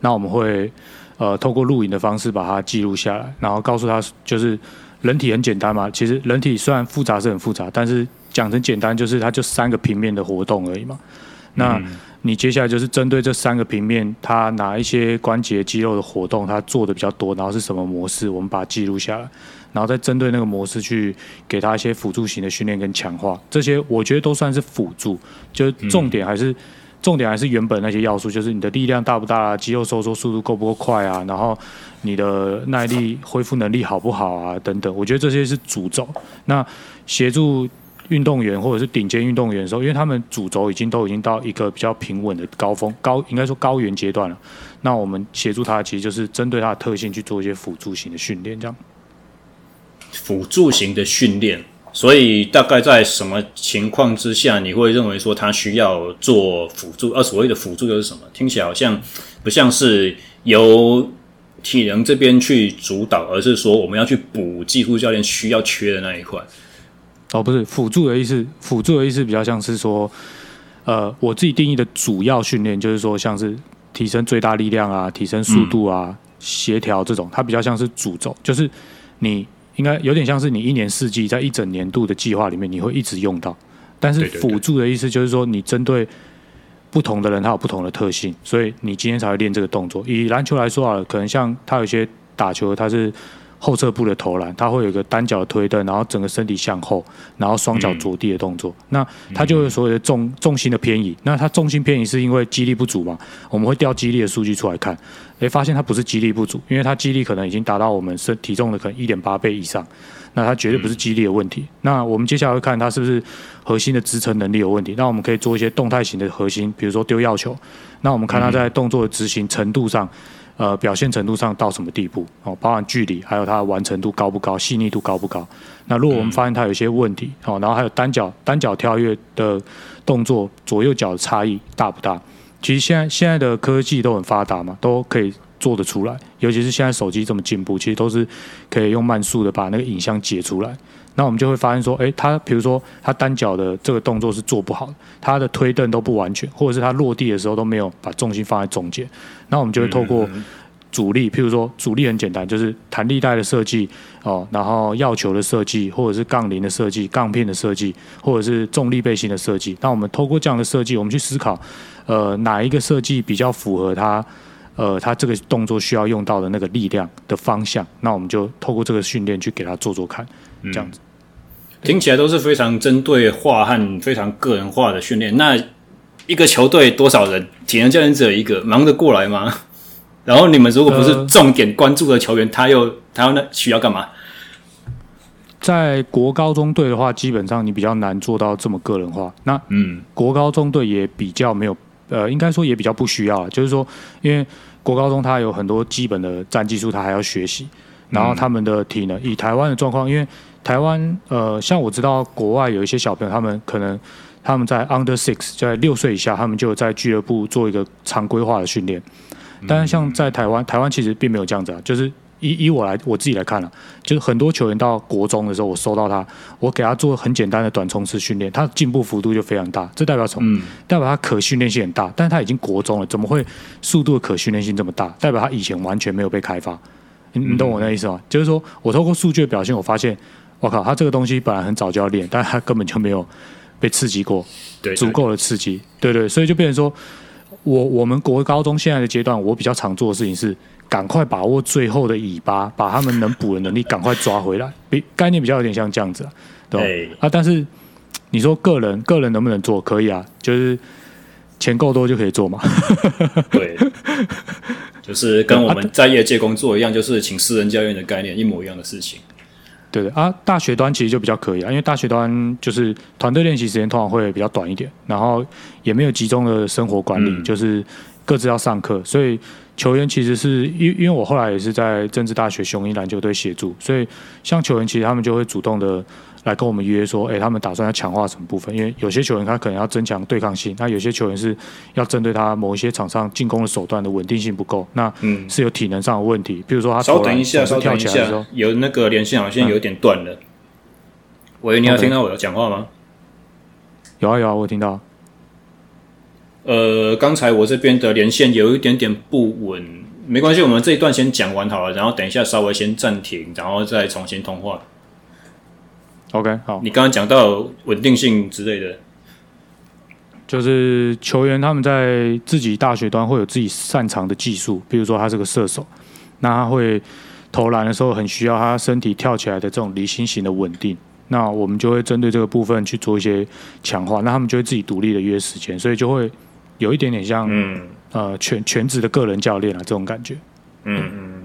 Speaker 2: 那我们会呃透过录影的方式把它记录下来，然后告诉他，就是人体很简单嘛，其实人体虽然复杂是很复杂，但是讲成简单就是它就三个平面的活动而已嘛。那你接下来就是针对这三个平面，它哪一些关节肌肉的活动，它做的比较多，然后是什么模式，我们把它记录下来，然后再针对那个模式去给他一些辅助型的训练跟强化，这些我觉得都算是辅助，就重点还是、嗯、重点还是原本那些要素，就是你的力量大不大啊，肌肉收缩速度够不够快啊，然后你的耐力恢复能力好不好啊，等等，我觉得这些是主轴，那协助。运动员或者是顶尖运动员的时候，因为他们主轴已经都已经到一个比较平稳的高峰高，应该说高原阶段了。那我们协助他，其实就是针对他的特性去做一些辅助型的训练，这样。
Speaker 1: 辅助型的训练，所以大概在什么情况之下，你会认为说他需要做辅助？而所谓的辅助又是什么？听起来好像不像是由体能这边去主导，而是说我们要去补技术教练需要缺的那一块。
Speaker 2: 哦，不是辅助的意思，辅助的意思比较像是说，呃，我自己定义的主要训练就是说，像是提升最大力量啊，提升速度啊，嗯、协调这种，它比较像是主轴，就是你应该有点像是你一年四季在一整年度的计划里面，你会一直用到。但是辅助的意思就是说，你针对不同的人，他有不同的特性，所以你今天才会练这个动作。以篮球来说啊，可能像他有些打球，他是。后侧步的投篮，它会有一个单脚的推蹬，然后整个身体向后，然后双脚着地的动作。嗯、那它就会所谓的重重心的偏移。那它重心偏移是因为肌力不足嘛？我们会调肌力的数据出来看，诶，发现它不是肌力不足，因为它肌力可能已经达到我们身体重的可能一点八倍以上。那它绝对不是肌力的问题。嗯、那我们接下来会看它是不是核心的支撑能力有问题。那我们可以做一些动态型的核心，比如说丢药球。那我们看它在动作的执行程度上。呃，表现程度上到什么地步？哦，包含距离，还有它的完成度高不高，细腻度高不高？那如果我们发现它有一些问题，哦，然后还有单脚单脚跳跃的动作，左右脚的差异大不大？其实现在现在的科技都很发达嘛，都可以做得出来。尤其是现在手机这么进步，其实都是可以用慢速的把那个影像解出来。那我们就会发现说，诶，他比如说他单脚的这个动作是做不好的，他的推蹬都不完全，或者是他落地的时候都没有把重心放在中间。那我们就会透过阻力，譬如说阻力很简单，就是弹力带的设计哦，然后药球的设计，或者是杠铃的设计、杠片的设计，或者是重力背心的设计。那我们透过这样的设计，我们去思考，呃，哪一个设计比较符合它，呃，他这个动作需要用到的那个力量的方向。那我们就透过这个训练去给他做做看，这样子。
Speaker 1: 听起来都是非常针对化和非常个人化的训练。那一个球队多少人？体能教练只有一个，忙得过来吗？然后你们如果不是重点关注的球员，呃、他又他又那需要干嘛？
Speaker 2: 在国高中队的话，基本上你比较难做到这么个人化。那嗯，国高中队也比较没有，呃，应该说也比较不需要。就是说，因为国高中他有很多基本的战技术，他还要学习。然后他们的体能，以台湾的状况，因为台湾，呃，像我知道国外有一些小朋友，他们可能他们在 under six，在六岁以下，他们就在俱乐部做一个常规化的训练。但是像在台湾，台湾其实并没有这样子啊。就是以以我来我自己来看了，就是很多球员到国中的时候，我收到他，我给他做很简单的短冲刺训练，他进步幅度就非常大。这代表什么？代表他可训练性很大。但是他已经国中了，怎么会速度的可训练性这么大？代表他以前完全没有被开发。你你懂我那意思吗？就是说我透过数据的表现，我发现。我靠，他这个东西本来很早就要练，但他根本就没有被刺激过，对，足够的刺激，对对，所以就变成说，我我们国高中现在的阶段，我比较常做的事情是，赶快把握最后的尾巴，把他们能补的能力赶快抓回来，比概念比较有点像这样子，对吧？对啊，但是你说个人个人能不能做？可以啊，就是钱够多就可以做嘛。
Speaker 1: 对，就是跟我们在业界工作一样，就是请私人教练的概念一模一样的事情。
Speaker 2: 对的啊，大学端其实就比较可以啊，因为大学端就是团队练习时间通常会比较短一点，然后也没有集中的生活管理，嗯、就是各自要上课，所以球员其实是因因为我后来也是在政治大学雄鹰篮球队协助，所以像球员其实他们就会主动的。来跟我们约说，哎，他们打算要强化什么部分？因为有些球员他可能要增强对抗性，那有些球员是要针对他某一些场上进攻的手段的稳定性不够，那是有体能上的问题。比如说他
Speaker 1: 稍等一下，稍等一下，有那个连线好像有点断了。嗯、喂，你要听到我的讲话吗？
Speaker 2: 有啊有啊，我听到。
Speaker 1: 呃，刚才我这边的连线有一点点不稳，没关系，我们这一段先讲完好了，然后等一下稍微先暂停，然后再重新通话。
Speaker 2: OK，好。
Speaker 1: 你刚刚讲到稳定性之类的，
Speaker 2: 就是球员他们在自己大学端会有自己擅长的技术，比如说他是个射手，那他会投篮的时候很需要他身体跳起来的这种离心型的稳定，那我们就会针对这个部分去做一些强化，那他们就会自己独立的约时间，所以就会有一点点像嗯。呃全全职的个人教练啊这种感觉，
Speaker 1: 嗯嗯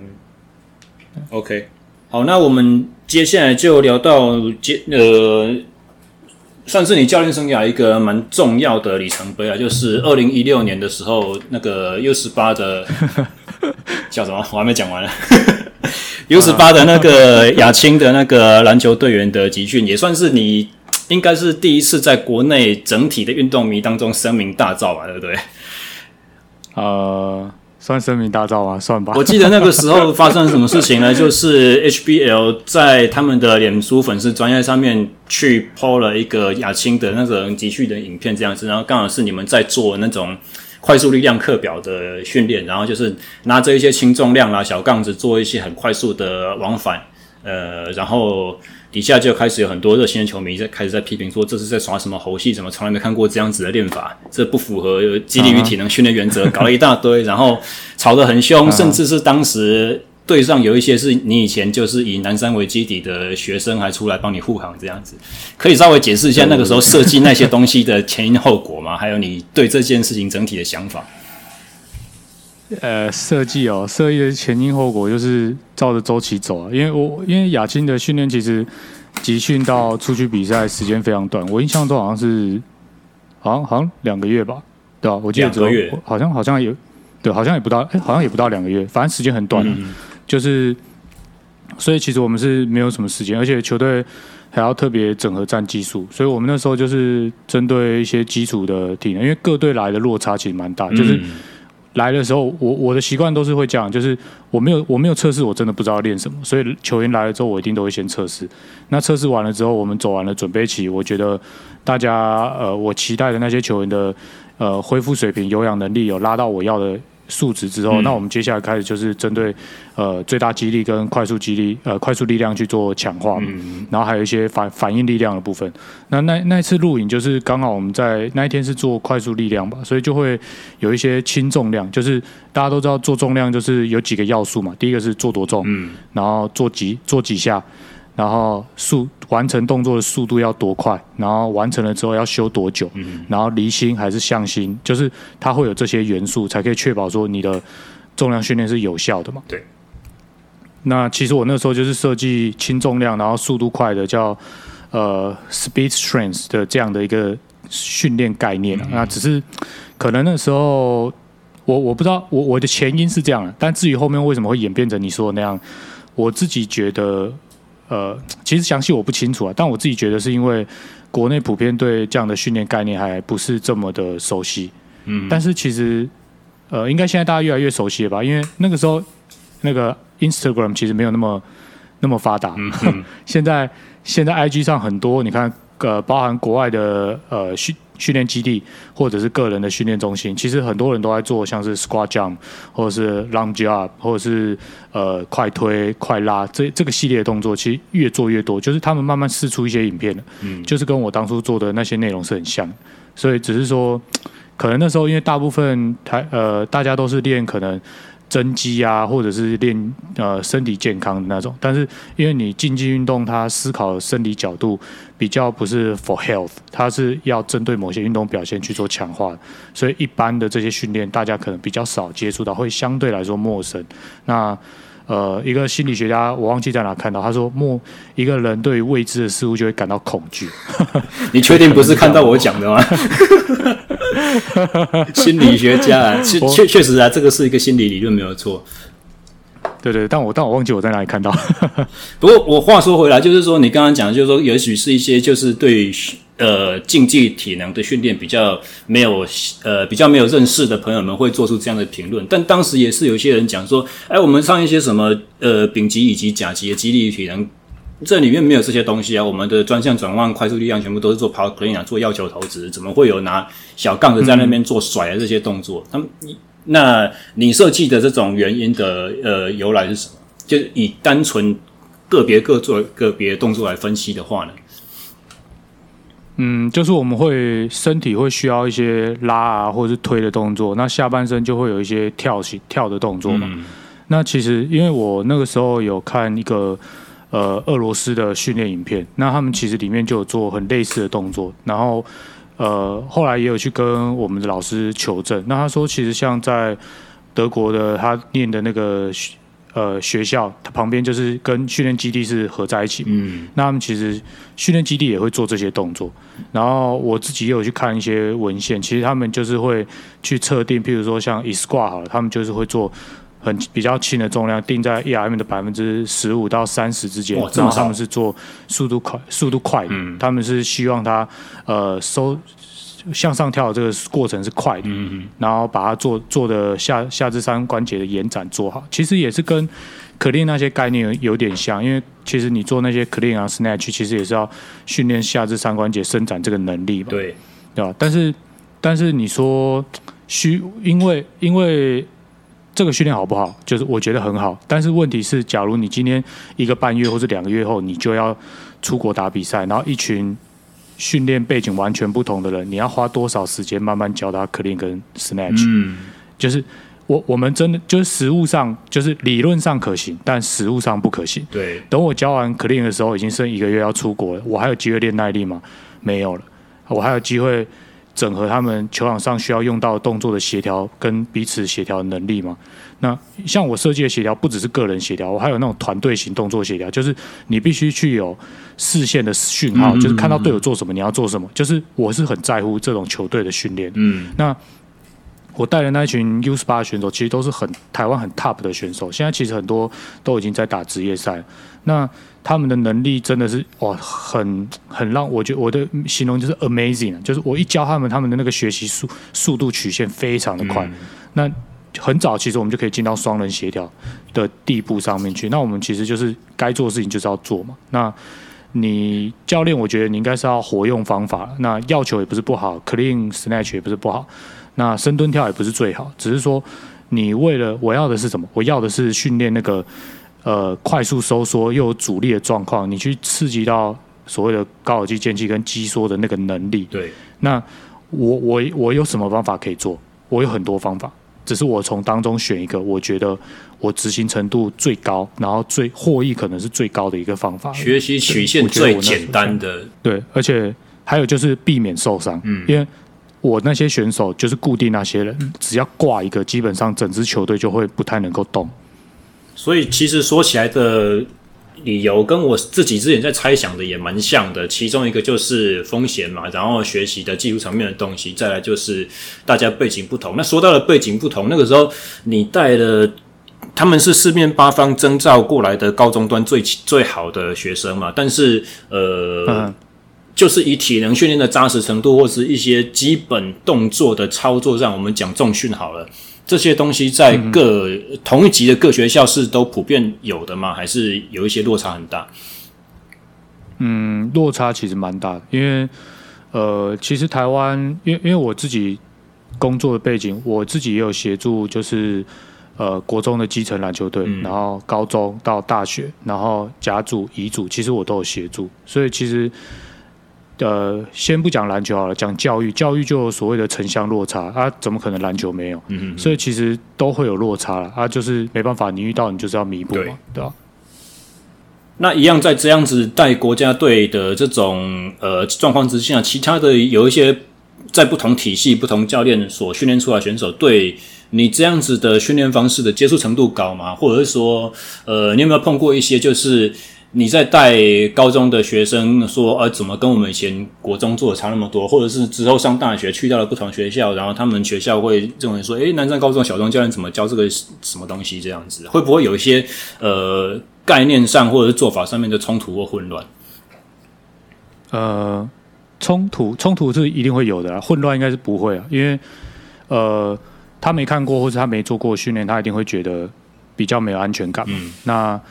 Speaker 1: 嗯，OK，好，那我们接下来就聊到接呃。算是你教练生涯一个蛮重要的里程碑啊，就是二零一六年的时候，那个 U 十八的 叫什么？我还没讲完呢。U 十八的那个亚青的那个篮球队员的集训，也算是你应该是第一次在国内整体的运动迷当中声名大噪吧，对不对？
Speaker 2: 呃。算声名大噪啊，算吧。
Speaker 1: 我记得那个时候发生什么事情呢？就是 HBL 在他们的脸书粉丝专页上面去 po 了一个亚青的那种集训的影片，这样子，然后刚好是你们在做那种快速力量课表的训练，然后就是拿着一些轻重量啊、小杠子做一些很快速的往返，呃，然后。底下就开始有很多热心的球迷在开始在批评说，这是在耍什么猴戏？怎么从来没看过这样子的练法？这不符合肌力与体能训练原则，搞了一大堆，然后吵得很凶，甚至是当时队上有一些是你以前就是以南山为基底的学生，还出来帮你护航这样子。可以稍微解释一下那个时候设计那些东西的前因后果吗？还有你对这件事情整体的想法？
Speaker 2: 呃，设计哦，设计的前因后果就是照着周期走啊。因为我因为亚青的训练其实集训到出去比赛时间非常短，我印象中好像是好像好像两个月吧，对吧？我记得两个月，好像好像有对，好像也不到，哎，好像也不到两个月，反正时间很短。嗯，就是所以其实我们是没有什么时间，而且球队还要特别整合战技术，所以我们那时候就是针对一些基础的体能，因为各队来的落差其实蛮大，就是。嗯来的时候，我我的习惯都是会这样，就是我没有我没有测试，我真的不知道练什么，所以球员来了之后，我一定都会先测试。那测试完了之后，我们走完了准备期，我觉得大家呃，我期待的那些球员的呃恢复水平、有氧能力有拉到我要的。数值之后，那我们接下来开始就是针对呃最大肌力跟快速肌力呃快速力量去做强化，嗯，然后还有一些反反应力量的部分。那那那一次录影就是刚好我们在那一天是做快速力量吧，所以就会有一些轻重量，就是大家都知道做重量就是有几个要素嘛，第一个是做多重，嗯，然后做几做几下。然后速完成动作的速度要多快，然后完成了之后要修多久，嗯、然后离心还是向心，就是它会有这些元素，才可以确保说你的重量训练是有效的嘛。
Speaker 1: 对。
Speaker 2: 那其实我那时候就是设计轻重量，然后速度快的叫呃 speed strength 的这样的一个训练概念，嗯、那只是可能那时候我我不知道我我的前因是这样，但至于后面为什么会演变成你说的那样，我自己觉得。呃，其实详细我不清楚啊，但我自己觉得是因为国内普遍对这样的训练概念还不是这么的熟悉。嗯，但是其实呃，应该现在大家越来越熟悉了吧？因为那个时候那个 Instagram 其实没有那么那么发达。嗯，现在现在 IG 上很多，你看呃，包含国外的呃训。训练基地或者是个人的训练中心，其实很多人都在做，像是 squat jump 或者是 long jump 或者是呃快推、快拉这这个系列的动作，其实越做越多。就是他们慢慢试出一些影片了，嗯，就是跟我当初做的那些内容是很像。所以只是说，可能那时候因为大部分台呃大家都是练可能。增肌啊，或者是练呃身体健康的那种，但是因为你竞技运动，它思考的生理角度比较不是 for health，它是要针对某些运动表现去做强化，所以一般的这些训练，大家可能比较少接触到，会相对来说陌生。那呃，一个心理学家，我忘记在哪看到，他说，莫一个人对于未知的事物就会感到恐惧。
Speaker 1: 你确定不是看到我讲的吗？心理学家啊，确确确实啊，这个是一个心理理论，没有错。
Speaker 2: 对对，但我但我忘记我在哪里看到。
Speaker 1: 不过我话说回来，就是说你刚刚讲的，就是说也许是一些就是对呃竞技体能的训练比较没有呃比较没有认识的朋友们会做出这样的评论。但当时也是有些人讲说，哎，我们上一些什么呃丙级以及甲级的肌力体能，这里面没有这些东西啊。我们的专项转弯、快速力量全部都是做 power clean 啊，做药球投掷，怎么会有拿小杠子在那边做甩的这些动作？他们。那你设计的这种原因的呃由来是什么？就是以单纯个别各做个别动作来分析的话呢？
Speaker 2: 嗯，就是我们会身体会需要一些拉啊，或者是推的动作，那下半身就会有一些跳起跳的动作嘛。嗯、那其实因为我那个时候有看一个呃俄罗斯的训练影片，那他们其实里面就有做很类似的动作，然后呃后来也有去跟我们的老师求证，那他说其实像在德国的他念的那个。呃，学校它旁边就是跟训练基地是合在一起。嗯，那他们其实训练基地也会做这些动作。然后我自己也有去看一些文献，其实他们就是会去测定，譬如说像 E-squat 好了，他们就是会做很比较轻的重量，定在 ERM 的百分之十五到三十之间。然后他们是做速度快，速度快。嗯，他们是希望他呃收。向上跳的这个过程是快的，嗯、嗯然后把它做做的下下肢三关节的延展做好，其实也是跟 clean 那些概念有点像，因为其实你做那些 clean 啊 snatch，其实也是要训练下肢三关节伸展这个能力嘛，
Speaker 1: 对，
Speaker 2: 对吧？但是但是你说需因为因为这个训练好不好？就是我觉得很好，但是问题是，假如你今天一个半月或者两个月后你就要出国打比赛，然后一群。训练背景完全不同的人，你要花多少时间慢慢教他 clean 跟 snatch？嗯，就是我我们真的就是实物上就是理论上可行，但实物上不可行。
Speaker 1: 对，
Speaker 2: 等我教完 clean 的时候，已经剩一个月要出国了，我还有机会练耐力吗？没有了，我还有机会整合他们球场上需要用到动作的协调跟彼此协调能力吗？那像我设计的协调，不只是个人协调，我还有那种团队型动作协调，就是你必须去有视线的讯号，就是看到队友做什么，你要做什么。就是我是很在乎这种球队的训练。嗯，那我带的那一群 U 十八选手，其实都是很台湾很 top 的选手，现在其实很多都已经在打职业赛。那他们的能力真的是哇，很很让我觉得我的形容就是 amazing，就是我一教他们，他们的那个学习速速度曲线非常的快。那很早，其实我们就可以进到双人协调的地步上面去。那我们其实就是该做的事情就是要做嘛。那你教练，我觉得你应该是要活用方法。那要求也不是不好，clean snatch 也不是不好。那深蹲跳也不是最好，只是说你为了我要的是什么？我要的是训练那个呃快速收缩又有阻力的状况，你去刺激到所谓的高尔基间隙跟肌缩的那个能力。
Speaker 1: 对。
Speaker 2: 那我我我有什么方法可以做？我有很多方法。只是我从当中选一个，我觉得我执行程度最高，然后最获益可能是最高的一个方法。
Speaker 1: 学习曲线最简单的，
Speaker 2: 对，而且还有就是避免受伤。嗯，因为我那些选手就是固定那些人，只要挂一个，基本上整支球队就会不太能够动。
Speaker 1: 所以其实说起来的。理由跟我自己之前在猜想的也蛮像的，其中一个就是风险嘛，然后学习的技术层面的东西，再来就是大家背景不同。那说到了背景不同，那个时候你带的他们是四面八方征召过来的高中端最最好的学生嘛，但是呃，嗯、就是以体能训练的扎实程度，或是一些基本动作的操作上，我们讲重训好了。这些东西在各、嗯、同一级的各学校是都普遍有的吗？还是有一些落差很大？
Speaker 2: 嗯，落差其实蛮大的，因为呃，其实台湾，因为因为我自己工作的背景，我自己也有协助，就是呃，国中的基层篮球队，嗯、然后高中到大学，然后甲组、乙组，其实我都有协助，所以其实。呃，先不讲篮球好了，讲教育，教育就有所谓的城乡落差啊，怎么可能篮球没有？嗯所以其实都会有落差了啊，就是没办法，你遇到你就是要弥补嘛，对，对吧？
Speaker 1: 那一样在这样子带国家队的这种呃状况之下，其他的有一些在不同体系、不同教练所训练出来的选手，对你这样子的训练方式的接触程度高吗？或者是说，呃，你有没有碰过一些就是？你在带高中的学生说，呃，怎么跟我们以前国中做的差那么多？或者是之后上大学去到了不同学校，然后他们学校会认为说，诶，南山高中小中教练怎么教这个什么东西？这样子会不会有一些呃概念上或者是做法上面的冲突或混乱？
Speaker 2: 呃，冲突冲突是一定会有的啦，混乱应该是不会啊，因为呃，他没看过或者他没做过训练，他一定会觉得比较没有安全感嘛。嗯，那。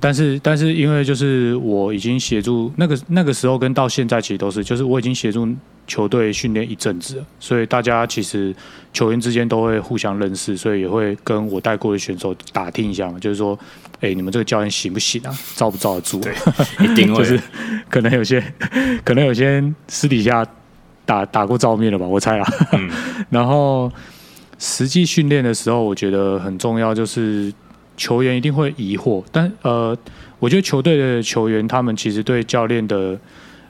Speaker 2: 但是但是因为就是我已经协助那个那个时候跟到现在其实都是，就是我已经协助球队训练一阵子了，所以大家其实球员之间都会互相认识，所以也会跟我带过的选手打听一下嘛，就是说，哎、欸，你们这个教练行不行啊？罩不罩得住？
Speaker 1: 对，一定会。
Speaker 2: 就是可能有些可能有些私底下打打过照面了吧，我猜啊。嗯、然后实际训练的时候，我觉得很重要就是。球员一定会疑惑，但呃，我觉得球队的球员他们其实对教练的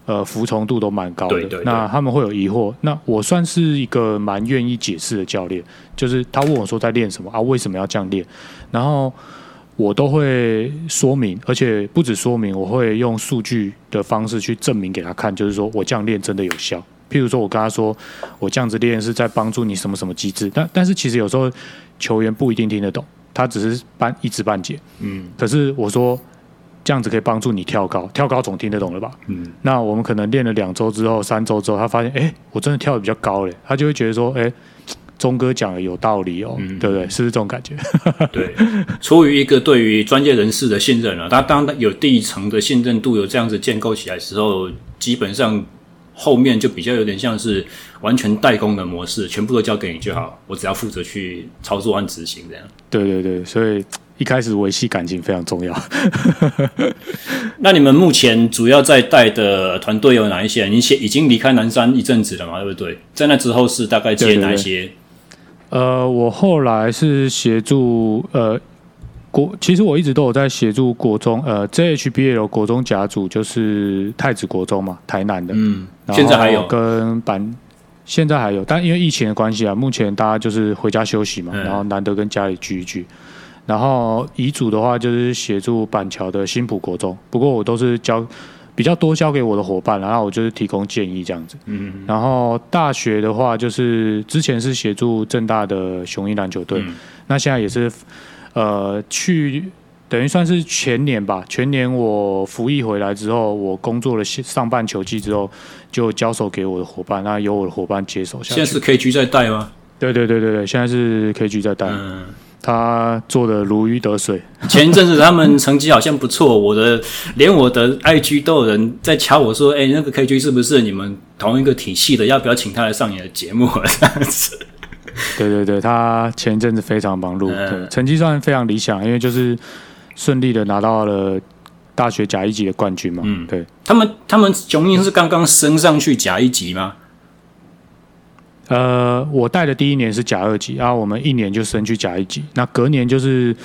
Speaker 2: 呃服从度都蛮高的。对对对。那他们会有疑惑，那我算是一个蛮愿意解释的教练，就是他问我说在练什么啊，为什么要这样练，然后我都会说明，而且不止说明，我会用数据的方式去证明给他看，就是说我这样练真的有效。譬如说，我跟他说我这样子练是在帮助你什么什么机制，但但是其实有时候球员不一定听得懂。他只是半一知半解，嗯，可是我说这样子可以帮助你跳高，跳高总听得懂了吧？嗯，那我们可能练了两周之后、三周之后，他发现，哎、欸，我真的跳的比较高嘞，他就会觉得说，哎、欸，钟哥讲的有道理哦，嗯、对不对？是不是这种感觉？
Speaker 1: 对，出于一个对于专业人士的信任啊，他当有第一层的信任度有这样子建构起来的时候，基本上。后面就比较有点像是完全代工的模式，全部都交给你就好，我只要负责去操作和执行这样。
Speaker 2: 对对对，所以一开始维系感情非常重要。
Speaker 1: 那你们目前主要在带的团队有哪一些？你先已经离开南山一阵子了嘛？对不对？在那之后是大概接哪一些？对对
Speaker 2: 对，呃，我后来是协助呃。国其实我一直都有在协助国中，呃，JHBL 国中甲组就是太子国中嘛，台南的。嗯，
Speaker 1: 现在还有
Speaker 2: 跟板，现在还有，但因为疫情的关系啊，目前大家就是回家休息嘛，嗯、然后难得跟家里聚一聚。然后遗嘱的话就是协助板桥的新浦国中，不过我都是交比较多交给我的伙伴，然后我就是提供建议这样子。嗯，然后大学的话就是之前是协助正大的雄鹰篮球队，嗯、那现在也是。呃，去等于算是全年吧。全年我服役回来之后，我工作了上半球季之后，就交手给我的伙伴，那由我的伙伴接手下。
Speaker 1: 现在是 KG 在带吗？
Speaker 2: 对对对对对，现在是 KG 在带。嗯，他做的如鱼得水。
Speaker 1: 前一阵子他们成绩好像不错，我的连我的 IG 都有人在敲我说：“哎、欸，那个 KG 是不是你们同一个体系的？要不要请他来上你的节目？”这样子。
Speaker 2: 对对对，他前一阵子非常忙碌，对，成绩算非常理想，因为就是顺利的拿到了大学甲一级的冠军嘛。嗯，对。
Speaker 1: 他们他们雄鹰是刚刚升上去甲一级吗？
Speaker 2: 呃，我带的第一年是甲二级，然后我们一年就升去甲一级，那隔年就是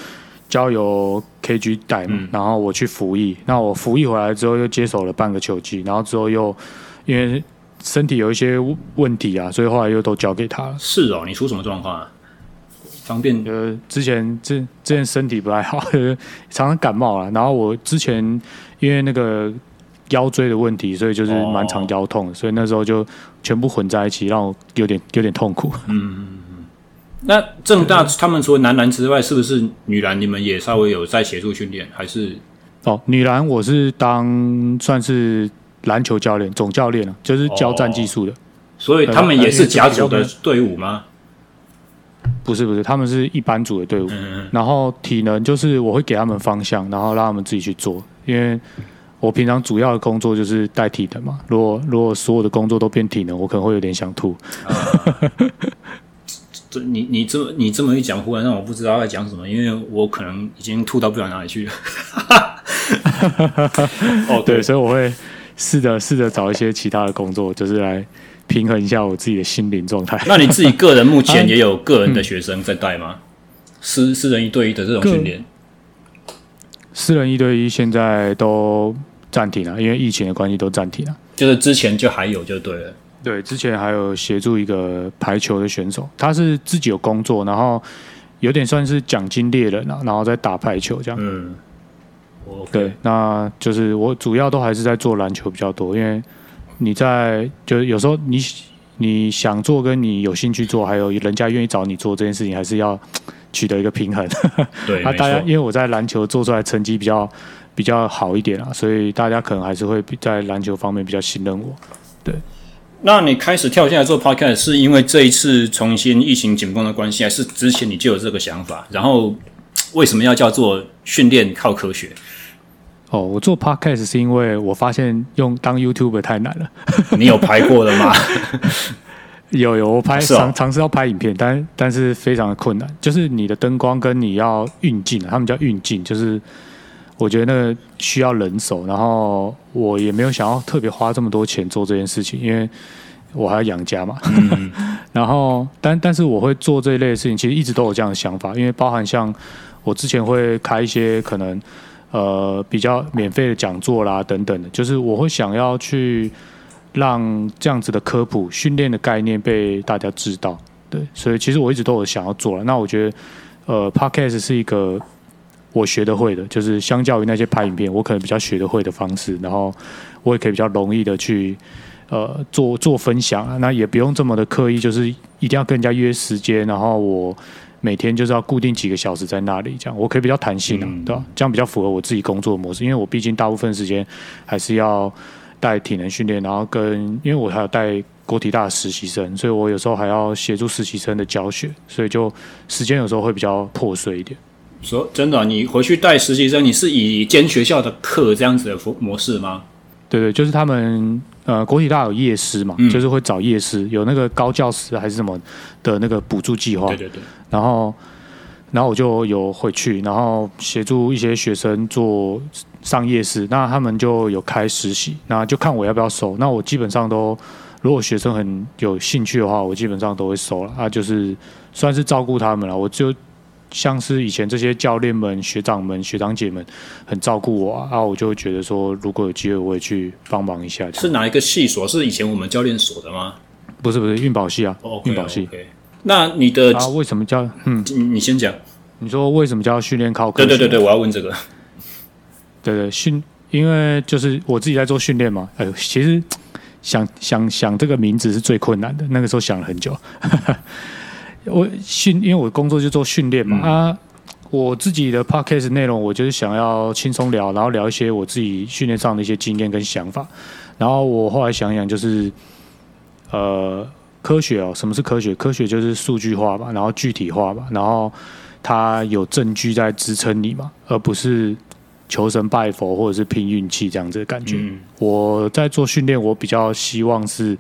Speaker 2: 交由 KG 带嘛，嗯、然后我去服役，那我服役回来之后又接手了半个球季，然后之后又因为。身体有一些问题啊，所以后来又都交给他了。
Speaker 1: 是哦，你出什么状况啊？方便？
Speaker 2: 呃，之前之之前身体不太好，常常感冒了。然后我之前因为那个腰椎的问题，所以就是蛮常腰痛，哦、所以那时候就全部混在一起，让我有点有点痛苦。嗯嗯
Speaker 1: 嗯。那正大他们除了男篮之外，是不是女篮你们也稍微有在协助训练？还是？
Speaker 2: 哦，女篮我是当算是。篮球教练、总教练啊，就是教战技术的，
Speaker 1: 所以他们也是甲组的队伍吗？
Speaker 2: 不是不是，他们是一班组的队伍。然后体能就是我会给他们方向，然后让他们自己去做。因为我平常主要的工作就是带体能嘛。如果如果所有的工作都变体能，我可能会有点想吐。
Speaker 1: 这你你这么你这么一讲，忽然让我不知道在讲什么，因为我可能已经吐到不知道哪里去了。
Speaker 2: 哦，对，所以我会。试着试着找一些其他的工作，就是来平衡一下我自己的心灵状态。
Speaker 1: 那你自己个人目前 也有个人的学生在带吗？私私人一对一的这种训练？
Speaker 2: 私人一对一现在都暂停了，因为疫情的关系都暂停了。
Speaker 1: 就是之前就还有就对了。
Speaker 2: 对，之前还有协助一个排球的选手，他是自己有工作，然后有点算是奖金猎人啊，然后在打排球这样。嗯。Okay. 对，那就是我主要都还是在做篮球比较多，因为你在就是有时候你你想做跟你有兴趣做，还有人家愿意找你做这件事情，还是要 取得一个平衡。
Speaker 1: 对，
Speaker 2: 啊大家因为我在篮球做出来成绩比较比较好一点啊，所以大家可能还是会在篮球方面比较信任我。对，
Speaker 1: 那你开始跳下来做 podcast 是因为这一次重新疫情紧绷的关系，还是之前你就有这个想法？然后为什么要叫做训练靠科学？
Speaker 2: 哦，我做 podcast 是因为我发现用当 YouTuber 太难了。
Speaker 1: 你有拍过的吗？
Speaker 2: 有有，我拍尝尝试要拍影片，但但是非常的困难。就是你的灯光跟你要运镜，他们叫运镜，就是我觉得那个需要人手，然后我也没有想要特别花这么多钱做这件事情，因为我还要养家嘛。嗯、然后，但但是我会做这一类的事情，其实一直都有这样的想法，因为包含像我之前会开一些可能呃比较免费的讲座啦等等的，就是我会想要去。让这样子的科普训练的概念被大家知道，对，所以其实我一直都有想要做了。那我觉得，呃，Podcast 是一个我学得会的，就是相较于那些拍影片，我可能比较学得会的方式，然后我也可以比较容易的去呃做做分享啊。那也不用这么的刻意，就是一定要跟人家约时间，然后我每天就是要固定几个小时在那里，这样我可以比较弹性啊，对吧？这样比较符合我自己工作的模式，因为我毕竟大部分时间还是要。带体能训练，然后跟因为我还有带国体大的实习生，所以我有时候还要协助实习生的教学，所以就时间有时候会比较破碎一点。
Speaker 1: 说真的，你回去带实习生，你是以兼学校的课这样子的模式吗？
Speaker 2: 对对，就是他们呃国体大有夜师嘛，嗯、就是会找夜师，有那个高教师还是什么的那个补助计划。对对对，然后。然后我就有回去，然后协助一些学生做上夜市，那他们就有开实习，那就看我要不要收。那我基本上都，如果学生很有兴趣的话，我基本上都会收了。啊，就是算是照顾他们了。我就像是以前这些教练们、学长们、学长姐们很照顾我啊，啊我就觉得说，如果有机会，我也去帮忙一下。
Speaker 1: 是哪一个系所？是以前我们教练所的吗？
Speaker 2: 不是不是，运保系啊，运保系。
Speaker 1: 那你的
Speaker 2: 啊？为什么叫嗯？
Speaker 1: 你先讲。
Speaker 2: 你说为什么叫训练靠科学？
Speaker 1: 对对对对，我要问这个。
Speaker 2: 对对训，因为就是我自己在做训练嘛。哎呦，其实想想想这个名字是最困难的，那个时候想了很久。我训，因为我工作就做训练嘛。嗯、啊，我自己的 podcast 内容，我就是想要轻松聊，然后聊一些我自己训练上的一些经验跟想法。然后我后来想想，就是呃。科学哦，什么是科学？科学就是数据化吧，然后具体化吧，然后它有证据在支撑你嘛，而不是求神拜佛或者是拼运气这样子的感觉。嗯、我在做训练，我比较希望是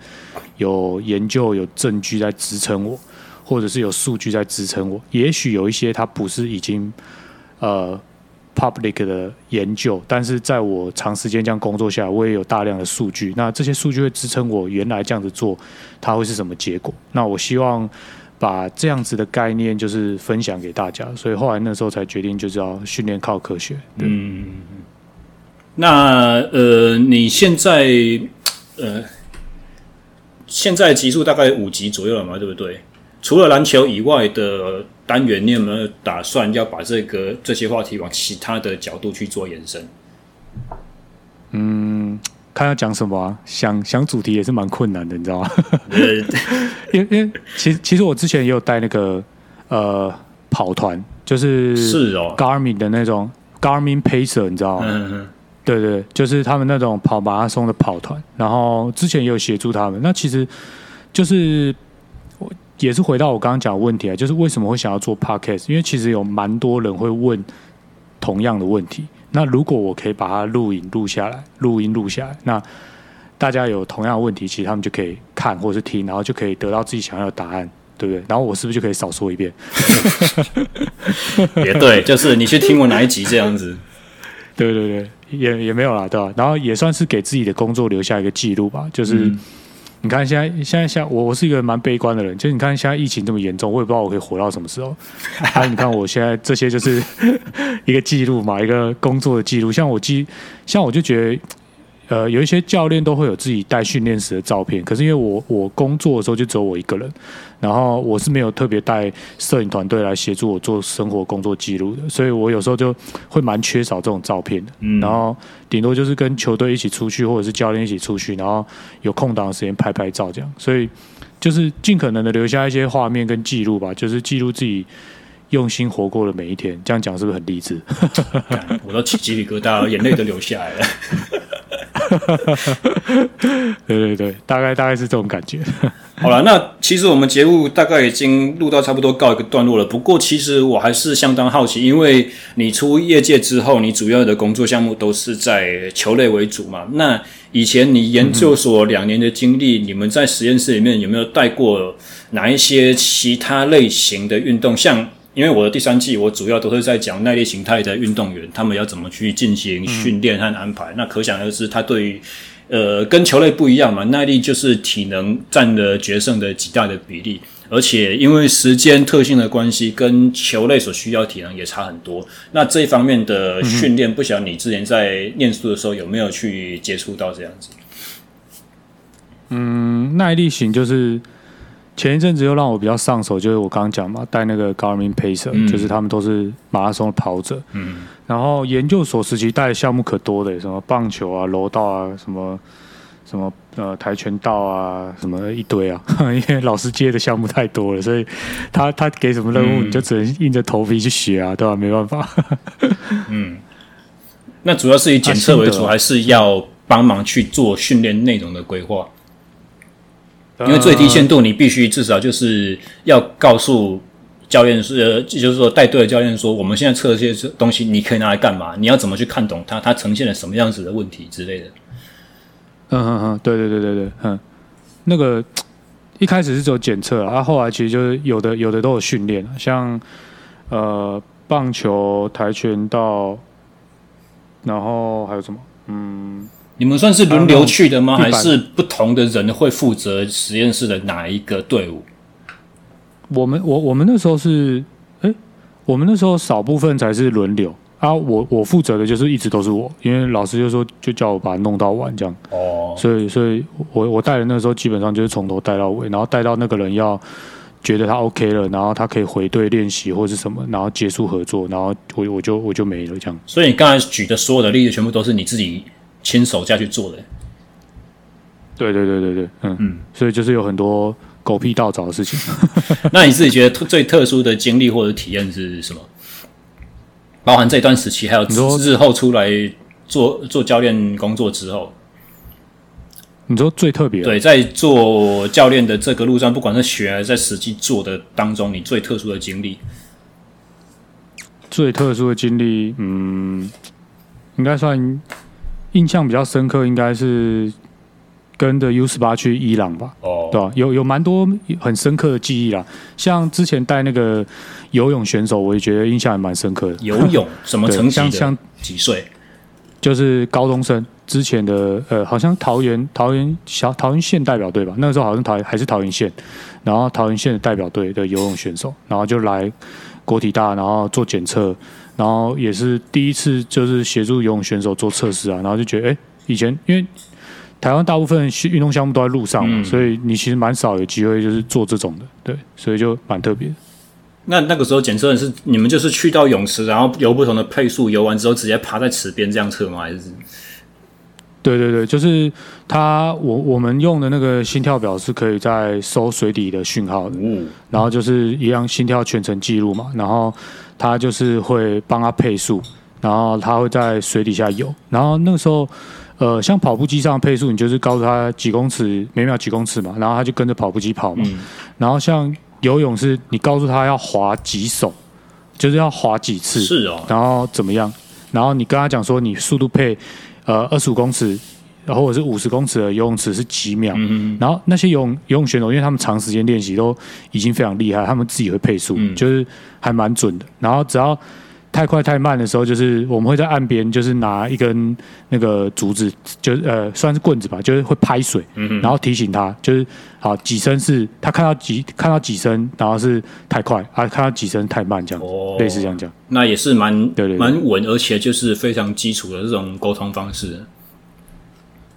Speaker 2: 有研究、有证据在支撑我，或者是有数据在支撑我。也许有一些它不是已经呃。public 的研究，但是在我长时间这样工作下，我也有大量的数据。那这些数据会支撑我原来这样子做，它会是什么结果？那我希望把这样子的概念就是分享给大家。所以后来那时候才决定，就是要训练靠科学。嗯，
Speaker 1: 那呃，你现在呃，现在级数大概五级左右了嘛，对不对？除了篮球以外的单元，你有没有打算要把这个这些话题往其他的角度去做延伸？
Speaker 2: 嗯，看要讲什么啊？想想主题也是蛮困难的，你知道吗？因为因为其实其实我之前也有带那个呃跑团，就是是哦，Garmin 的那种 Garmin Pacer，你知道吗？嗯嗯，对对，就是他们那种跑马拉松的跑团，然后之前也有协助他们。那其实就是。也是回到我刚刚讲的问题啊，就是为什么会想要做 podcast？因为其实有蛮多人会问同样的问题。那如果我可以把它录影录下来，录音录下来，那大家有同样的问题，其实他们就可以看或者是听，然后就可以得到自己想要的答案，对不对？然后我是不是就可以少说一遍？
Speaker 1: 也对，就是你去听我哪一集这样子？
Speaker 2: 对对对，也也没有啦，对吧？然后也算是给自己的工作留下一个记录吧，就是。嗯你看现在，现在像我，我是一个蛮悲观的人。就是你看现在疫情这么严重，我也不知道我可以活到什么时候。啊，你看我现在这些就是 一个记录嘛，一个工作的记录。像我记，像我就觉得。呃，有一些教练都会有自己带训练时的照片，可是因为我我工作的时候就只有我一个人，然后我是没有特别带摄影团队来协助我做生活工作记录的，所以我有时候就会蛮缺少这种照片的。嗯，然后顶多就是跟球队一起出去，或者是教练一起出去，然后有空档的时间拍拍照这样。所以就是尽可能的留下一些画面跟记录吧，就是记录自己用心活过的每一天。这样讲是不是很励志？
Speaker 1: 我都起鸡皮疙瘩，眼泪都流下来了。
Speaker 2: 对对对，大概大概是这种感觉。
Speaker 1: 好了，那其实我们节目大概已经录到差不多告一个段落了。不过，其实我还是相当好奇，因为你出业界之后，你主要的工作项目都是在球类为主嘛。那以前你研究所两年的经历，你们在实验室里面有没有带过哪一些其他类型的运动？像因为我的第三季，我主要都是在讲耐力形态的运动员，他们要怎么去进行训练和安排。那可想而知，他对于呃，跟球类不一样嘛，耐力就是体能占了决胜的极大的比例，而且因为时间特性的关系，跟球类所需要体能也差很多。那这一方面的训练，不晓得你之前在念书的时候有没有去接触到这样子？
Speaker 2: 嗯，耐力型就是。前一阵子又让我比较上手，就是我刚刚讲嘛，带那个 Garmin Pacer，嗯、就是他们都是马拉松的跑者。嗯。然后研究所时期带的项目可多的，什么棒球啊、柔道啊、什么什么呃跆拳道啊，什么一堆啊。因为老师接的项目太多了，所以他他给什么任务，你就只能硬着头皮去学啊，对吧？没办法。
Speaker 1: 嗯。那主要是以检测为主，还是要帮忙去做训练内容的规划？因为最低限度，你必须至少就是要告诉教练是，呃，就是说带队的教练说，我们现在测这些东西，你可以拿来干嘛？你要怎么去看懂它？它呈现了什么样子的问题之类的。
Speaker 2: 嗯嗯嗯，对对对对对，嗯，那个一开始是只有检测啊，后来其实就是有的有的都有训练，像呃棒球、跆拳道，然后还有什么？嗯。
Speaker 1: 你们算是轮流去的吗？还是不同的人会负责实验室的哪一个队伍？
Speaker 2: 我们我我们那时候是，哎，我们那时候少部分才是轮流啊。我我负责的就是一直都是我，因为老师就说就叫我把它弄到完这样。哦，所以所以我我带的那时候基本上就是从头带到尾，然后带到那个人要觉得他 OK 了，然后他可以回队练习或是什么，然后结束合作，然后我我就我就没了这样。
Speaker 1: 所以你刚才举的所有的例子，全部都是你自己。亲手下去做的，
Speaker 2: 对对对对对，嗯嗯，所以就是有很多狗屁倒灶的事情。
Speaker 1: 那你自己觉得最特殊的经历或者体验是什么？包含这段时期，还有日后出来做做教练工作之后，
Speaker 2: 你说最特别？
Speaker 1: 对，在做教练的这个路上，不管是学还是在实际做的当中，你最特殊的经历？
Speaker 2: 最特殊的经历，嗯，应该算。印象比较深刻，应该是跟着 U 十八去伊朗吧，哦，对吧？有有蛮多很深刻的记忆啦，像之前带那个游泳选手，我也觉得印象还蛮深刻的。
Speaker 1: 游泳什么 成绩？像像几岁？
Speaker 2: 就是高中生之前的，呃，好像桃园桃园小桃园县代表队吧，那个时候好像桃还是桃园县，然后桃园县的代表队的游泳选手，然后就来国体大，然后做检测。然后也是第一次，就是协助游泳选手做测试啊，然后就觉得，哎，以前因为台湾大部分运动项目都在路上嘛，嗯、所以你其实蛮少有机会就是做这种的，对，所以就蛮特别。
Speaker 1: 那那个时候检测的是你们就是去到泳池，然后游不同的配速，游完之后直接趴在池边这样测吗？还是？
Speaker 2: 对对对，就是他，我我们用的那个心跳表是可以在收水底的讯号的，嗯、然后就是一样心跳全程记录嘛，然后。他就是会帮他配速，然后他会在水底下游，然后那个时候，呃，像跑步机上的配速，你就是告诉他几公尺每秒几公尺嘛，然后他就跟着跑步机跑嘛。嗯、然后像游泳是，你告诉他要划几手，就是要划几次，
Speaker 1: 是哦。
Speaker 2: 然后怎么样？然后你跟他讲说，你速度配呃二十五公尺。然后或者是五十公尺的游泳池是几秒？嗯、然后那些游泳游泳选手，因为他们长时间练习都已经非常厉害，他们自己会配速，嗯、就是还蛮准的。然后只要太快太慢的时候，就是我们会在岸边，就是拿一根那个竹子，就是呃算是棍子吧，就是会拍水，嗯、然后提醒他，就是好几声是他看到几看到几声，然后是太快啊，看到几声太慢这样，哦、类似这样讲。
Speaker 1: 那也是蛮对对蛮稳，而且就是非常基础的这种沟通方式。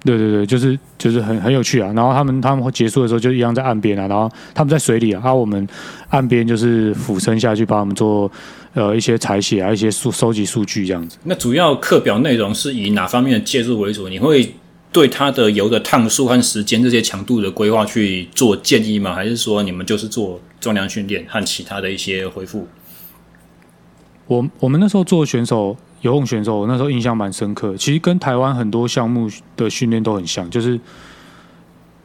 Speaker 2: 对对对，就是就是很很有趣啊。然后他们他们会结束的时候就一样在岸边啊，然后他们在水里啊，然后我们岸边就是俯身下去帮他们做呃一些采写啊，一些数收集数据这样子。
Speaker 1: 那主要课表内容是以哪方面的介入为主？你会对他的游的趟数和时间这些强度的规划去做建议吗？还是说你们就是做重量训练和其他的一些恢复？
Speaker 2: 我我们那时候做选手。游泳选手，我那时候印象蛮深刻。其实跟台湾很多项目的训练都很像，就是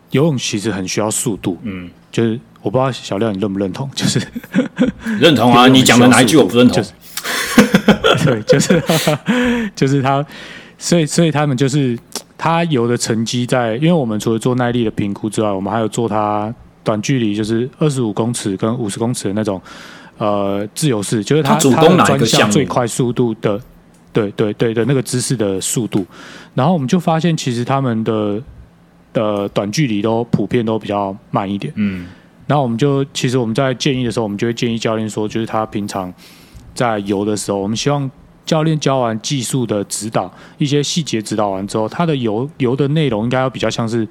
Speaker 2: 游泳其实很需要速度，嗯，就是我不知道小廖你认不认同，就是
Speaker 1: 认同啊，你讲的哪一句我不认同？
Speaker 2: 就是、对，就是就是他，所以所以他们就是他有的成绩在，因为我们除了做耐力的评估之外，我们还有做他短距离，就是二十五公尺跟五十公尺的那种呃自由式，就是他
Speaker 1: 主攻哪一个项目
Speaker 2: 最快速度的，对对对的那个姿势的速度，然后我们就发现其实他们的。的短距离都普遍都比较慢一点，嗯，然后我们就其实我们在建议的时候，我们就会建议教练说，就是他平常在游的时候，我们希望教练教完技术的指导，一些细节指导完之后，他的游游的内容应该要比较像是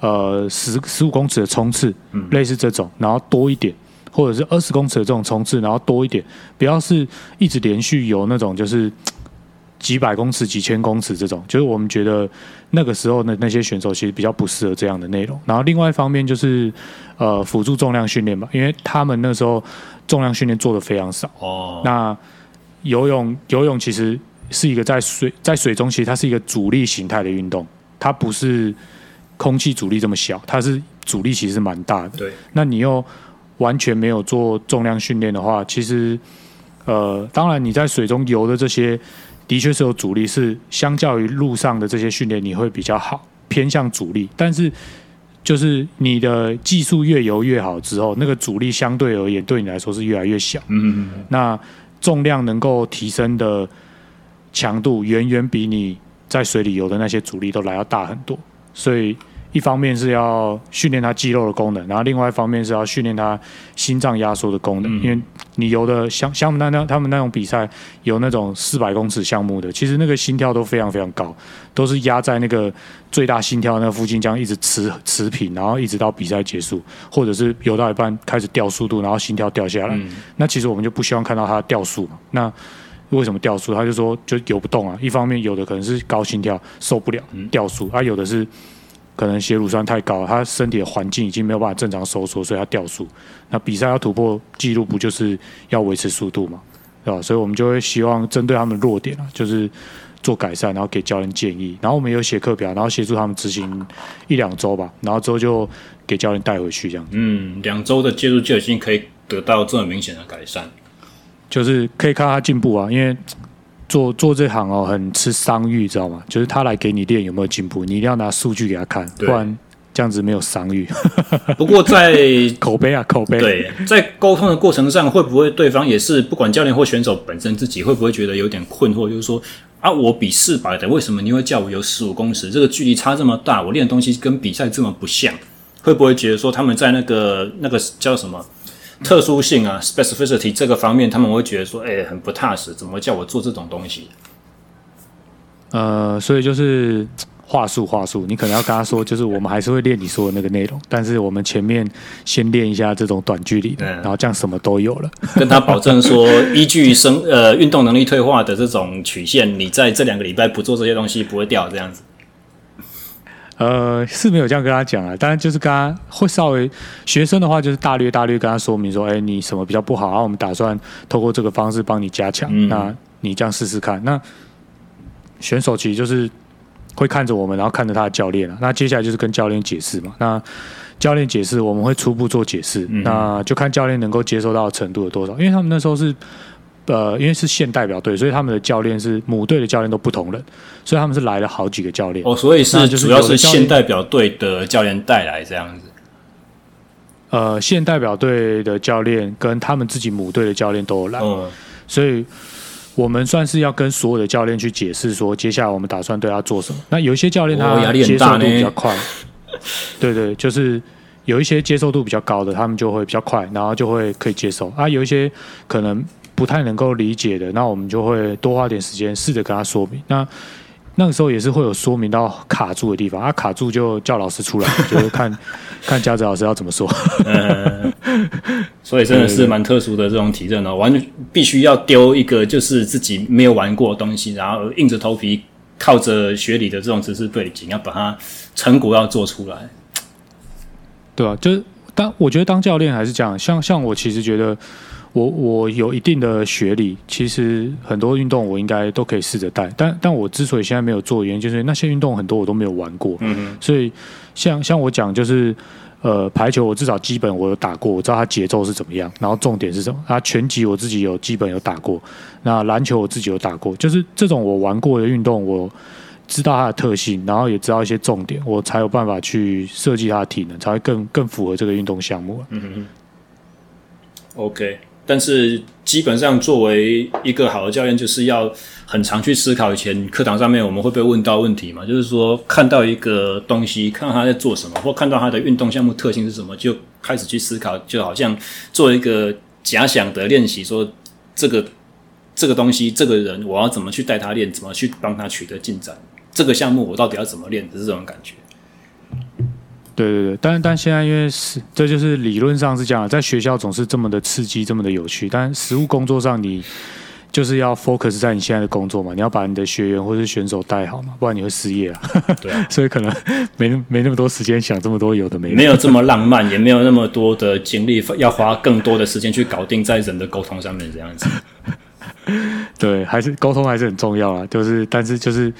Speaker 2: 呃十十五公尺的冲刺，嗯，类似这种，然后多一点，或者是二十公尺的这种冲刺，然后多一点，不要是一直连续游那种就是。几百公尺、几千公尺这种，就是我们觉得那个时候的那些选手其实比较不适合这样的内容。然后另外一方面就是，呃，辅助重量训练吧，因为他们那时候重量训练做的非常少。哦。那游泳，游泳其实是一个在水在水中，其实它是一个阻力形态的运动，它不是空气阻力这么小，它是阻力其实是蛮大的。
Speaker 1: 对。
Speaker 2: 那你又完全没有做重量训练的话，其实，呃，当然你在水中游的这些。的确是有阻力，是相较于路上的这些训练，你会比较好，偏向阻力。但是，就是你的技术越游越好之后，那个阻力相对而言对你来说是越来越小。嗯嗯。那重量能够提升的强度，远远比你在水里游的那些阻力都来要大很多，所以。一方面是要训练他肌肉的功能，然后另外一方面是要训练他心脏压缩的功能。嗯、因为你游的像像那那他们那种比赛，有那种四百公尺项目的，其实那个心跳都非常非常高，都是压在那个最大心跳那附近，这样一直持持平，然后一直到比赛结束，或者是游到一半开始掉速度，然后心跳掉下来。嗯、那其实我们就不希望看到他掉速嘛。那为什么掉速？他就说就游不动啊。一方面有的可能是高心跳受不了掉速，啊、有的是。可能血乳酸太高，他身体的环境已经没有办法正常收缩，所以他掉速。那比赛要突破记录，不就是要维持速度嘛？对吧？所以我们就会希望针对他们弱点啊，就是做改善，然后给教练建议。然后我们有写课表，然后协助他们执行一两周吧。然后之后就给教练带回去这样子。嗯，
Speaker 1: 两周的介入就已经可以得到这么明显的改善，
Speaker 2: 就是可以看他进步啊，因为。做做这行哦，很吃商誉，知道吗？就是他来给你练有没有进步，你一定要拿数据给他看，不然这样子没有商誉。
Speaker 1: 不过在
Speaker 2: 口碑啊，口碑。
Speaker 1: 对，在沟通的过程上，会不会对方也是不管教练或选手本身自己，会不会觉得有点困惑？就是说啊，我比四百的，为什么你会叫我游十五公尺？这个距离差这么大，我练的东西跟比赛这么不像，会不会觉得说他们在那个那个叫什么？特殊性啊，specificity 这个方面，他们会觉得说，哎、欸，很不踏实，怎么叫我做这种东西？
Speaker 2: 呃，所以就是话术，话术，你可能要跟他说，就是我们还是会练你说的那个内容，但是我们前面先练一下这种短距离的，然后这样什么都有了。
Speaker 1: 跟他保证说，依据生呃运动能力退化的这种曲线，你在这两个礼拜不做这些东西不会掉，这样子。
Speaker 2: 呃，是没有这样跟他讲啊，当然就是跟他会稍微学生的话，就是大略大略跟他说明说，哎，你什么比较不好，然后我们打算透过这个方式帮你加强，嗯、那你这样试试看。那选手其实就是会看着我们，然后看着他的教练啊，那接下来就是跟教练解释嘛。那教练解释，我们会初步做解释，嗯、那就看教练能够接受到的程度有多少，因为他们那时候是。呃，因为是县代表队，所以他们的教练是母队的教练都不同人，所以他们是来了好几个教练。
Speaker 1: 哦，所以是主要是县代表队的教练带来这样子。
Speaker 2: 呃，县代表队的教练跟他们自己母队的教练都有来，嗯，所以我们算是要跟所有的教练去解释说，接下来我们打算对他做什么。那有一些教练他接受度比较快，对对，就是有一些接受度比较高的，他们就会比较快，然后就会可以接受啊。有一些可能。不太能够理解的，那我们就会多花点时间试着跟他说明。那那个时候也是会有说明到卡住的地方，啊，卡住就叫老师出来，就是看看家长老师要怎么说。
Speaker 1: 嗯，所以真的是蛮特殊的这种体认哦，完全必须要丢一个就是自己没有玩过的东西，然后硬着头皮靠着学理的这种知识背景，要把它成果要做出来。
Speaker 2: 对啊，就是当我觉得当教练还是这样，像像我其实觉得。我我有一定的学历，其实很多运动我应该都可以试着带，但但我之所以现在没有做，原因就是那些运动很多我都没有玩过，嗯嗯，所以像像我讲就是，呃，排球我至少基本我有打过，我知道它节奏是怎么样，然后重点是什么，啊，拳击我自己有基本有打过，那篮球我自己有打过，就是这种我玩过的运动，我知道它的特性，然后也知道一些重点，我才有办法去设计它的体能，才会更更符合这个运动项目，嗯嗯
Speaker 1: ，OK。但是基本上，作为一个好的教练，就是要很常去思考。以前课堂上面我们会被问到问题嘛，就是说看到一个东西，看到他在做什么，或看到他的运动项目特性是什么，就开始去思考，就好像做一个假想的练习，说这个这个东西，这个人，我要怎么去带他练，怎么去帮他取得进展，这个项目我到底要怎么练，是这种感觉。
Speaker 2: 对对对，但但现在因为是这就是理论上是这样，在学校总是这么的刺激，这么的有趣，但实务工作上你就是要 focus 在你现在的工作嘛，你要把你的学员或是选手带好嘛，不然你会失业啊。对啊，所以可能没没那么多时间想这么多有的没的。
Speaker 1: 没有这么浪漫，也没有那么多的精力，要花更多的时间去搞定在人的沟通上面这样子。
Speaker 2: 对，还是沟通还是很重要啊，就是但是就是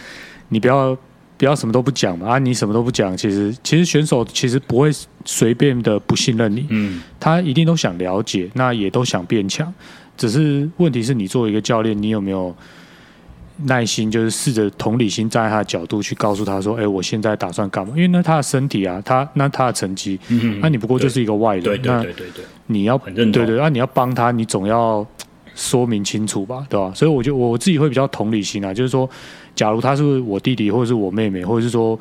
Speaker 2: 你不要。不要什么都不讲嘛啊！你什么都不讲，其实其实选手其实不会随便的不信任你，嗯，他一定都想了解，那也都想变强，只是问题是你作为一个教练，你有没有耐心，就是试着同理心站在他的角度去告诉他说，哎，我现在打算干嘛？因为那他的身体啊，他那他的成绩，嗯，那你不过就是一个外人，
Speaker 1: 对对对对对，
Speaker 2: 你要
Speaker 1: 很认同，
Speaker 2: 对对，那你要帮他，你总要说明清楚吧，对吧？所以我就我自己会比较同理心啊，就是说。假如他是我弟弟，或者是我妹妹，或者是说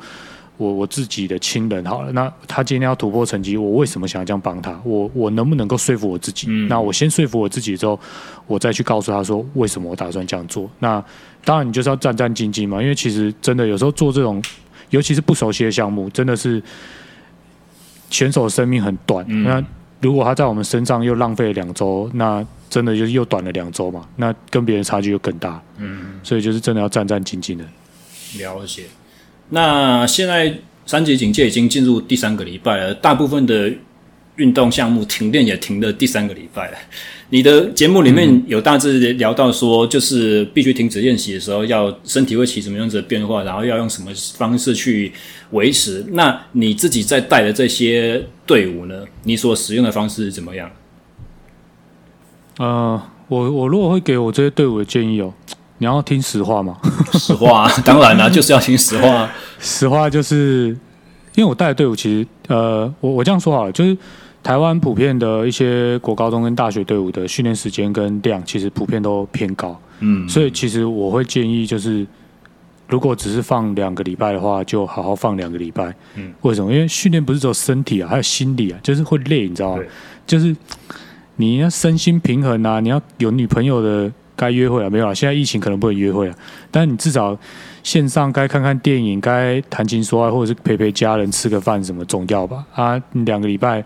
Speaker 2: 我我自己的亲人，好了，那他今天要突破成绩，我为什么想要这样帮他？我我能不能够说服我自己？嗯、那我先说服我自己之后，我再去告诉他说为什么我打算这样做。那当然，你就是要战战兢兢嘛，因为其实真的有时候做这种，尤其是不熟悉的项目，真的是选手的生命很短。嗯、那如果他在我们身上又浪费了两周，那真的就是又短了两周嘛，那跟别人差距又更大。嗯，所以就是真的要战战兢兢的。
Speaker 1: 了解。那现在三级警戒已经进入第三个礼拜了，大部分的运动项目停练也停了第三个礼拜了。你的节目里面有大致聊到说，就是必须停止练习的时候，要身体会起什么样子的变化，然后要用什么方式去维持。那你自己在带的这些队伍呢？你所使用的方式是怎么样？
Speaker 2: 呃，我我如果会给我这些队伍的建议哦，你要听实话吗？
Speaker 1: 实话，当然啦，就是要听实话。
Speaker 2: 实话就是，因为我带的队伍其实，呃，我我这样说好了，就是台湾普遍的一些国高中跟大学队伍的训练时间跟量，其实普遍都偏高。嗯，所以其实我会建议，就是如果只是放两个礼拜的话，就好好放两个礼拜。嗯，为什么？因为训练不是只有身体啊，还有心理啊，就是会累，你知道吗？就是。你要身心平衡啊！你要有女朋友的该约会啊，没有啊？现在疫情可能不能约会啊，但你至少线上该看看电影，该谈情说爱，或者是陪陪家人吃个饭，什么重要吧？啊，两个礼拜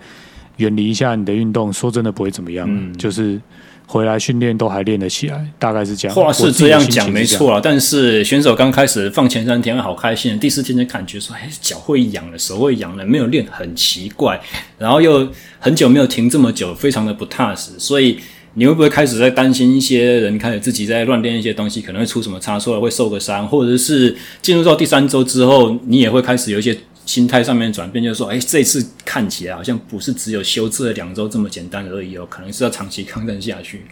Speaker 2: 远离一下你的运动，说真的不会怎么样，嗯、就是。回来训练都还练得起来，大概是这样。
Speaker 1: 话是这样讲没错啊，但是选手刚开始放前三天好开心，第四天就感觉说，哎，脚会痒了，手会痒了，没有练很奇怪，然后又很久没有停这么久，非常的不踏实。所以你会不会开始在担心一些人开始自己在乱练一些东西，可能会出什么差错，会受个伤，或者是进入到第三周之后，你也会开始有一些。心态上面转变，就是说，哎，这次看起来好像不是只有休治了两周这么简单而已哦，可能是要长期抗战下去。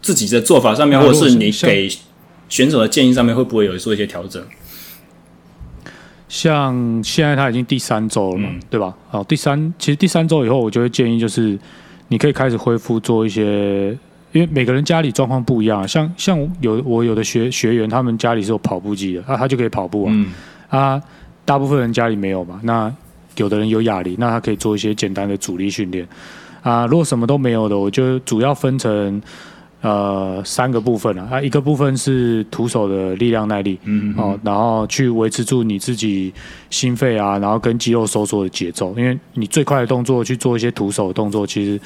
Speaker 1: 自己的做法上面，或者是你给选手的建议上面，会不会有做一些调整？
Speaker 2: 像现在他已经第三周了嘛，嗯、对吧？好，第三其实第三周以后，我就会建议就是你可以开始恢复做一些，因为每个人家里状况不一样，像像有我有的学学员，他们家里是有跑步机的，那、啊、他就可以跑步啊，嗯、啊。大部分人家里没有嘛，那有的人有哑铃，那他可以做一些简单的阻力训练啊。如果什么都没有的，我就主要分成呃三个部分了啊。一个部分是徒手的力量耐力，嗯哼，哦，然后去维持住你自己心肺啊，然后跟肌肉收缩的节奏，因为你最快的动作去做一些徒手的动作，其实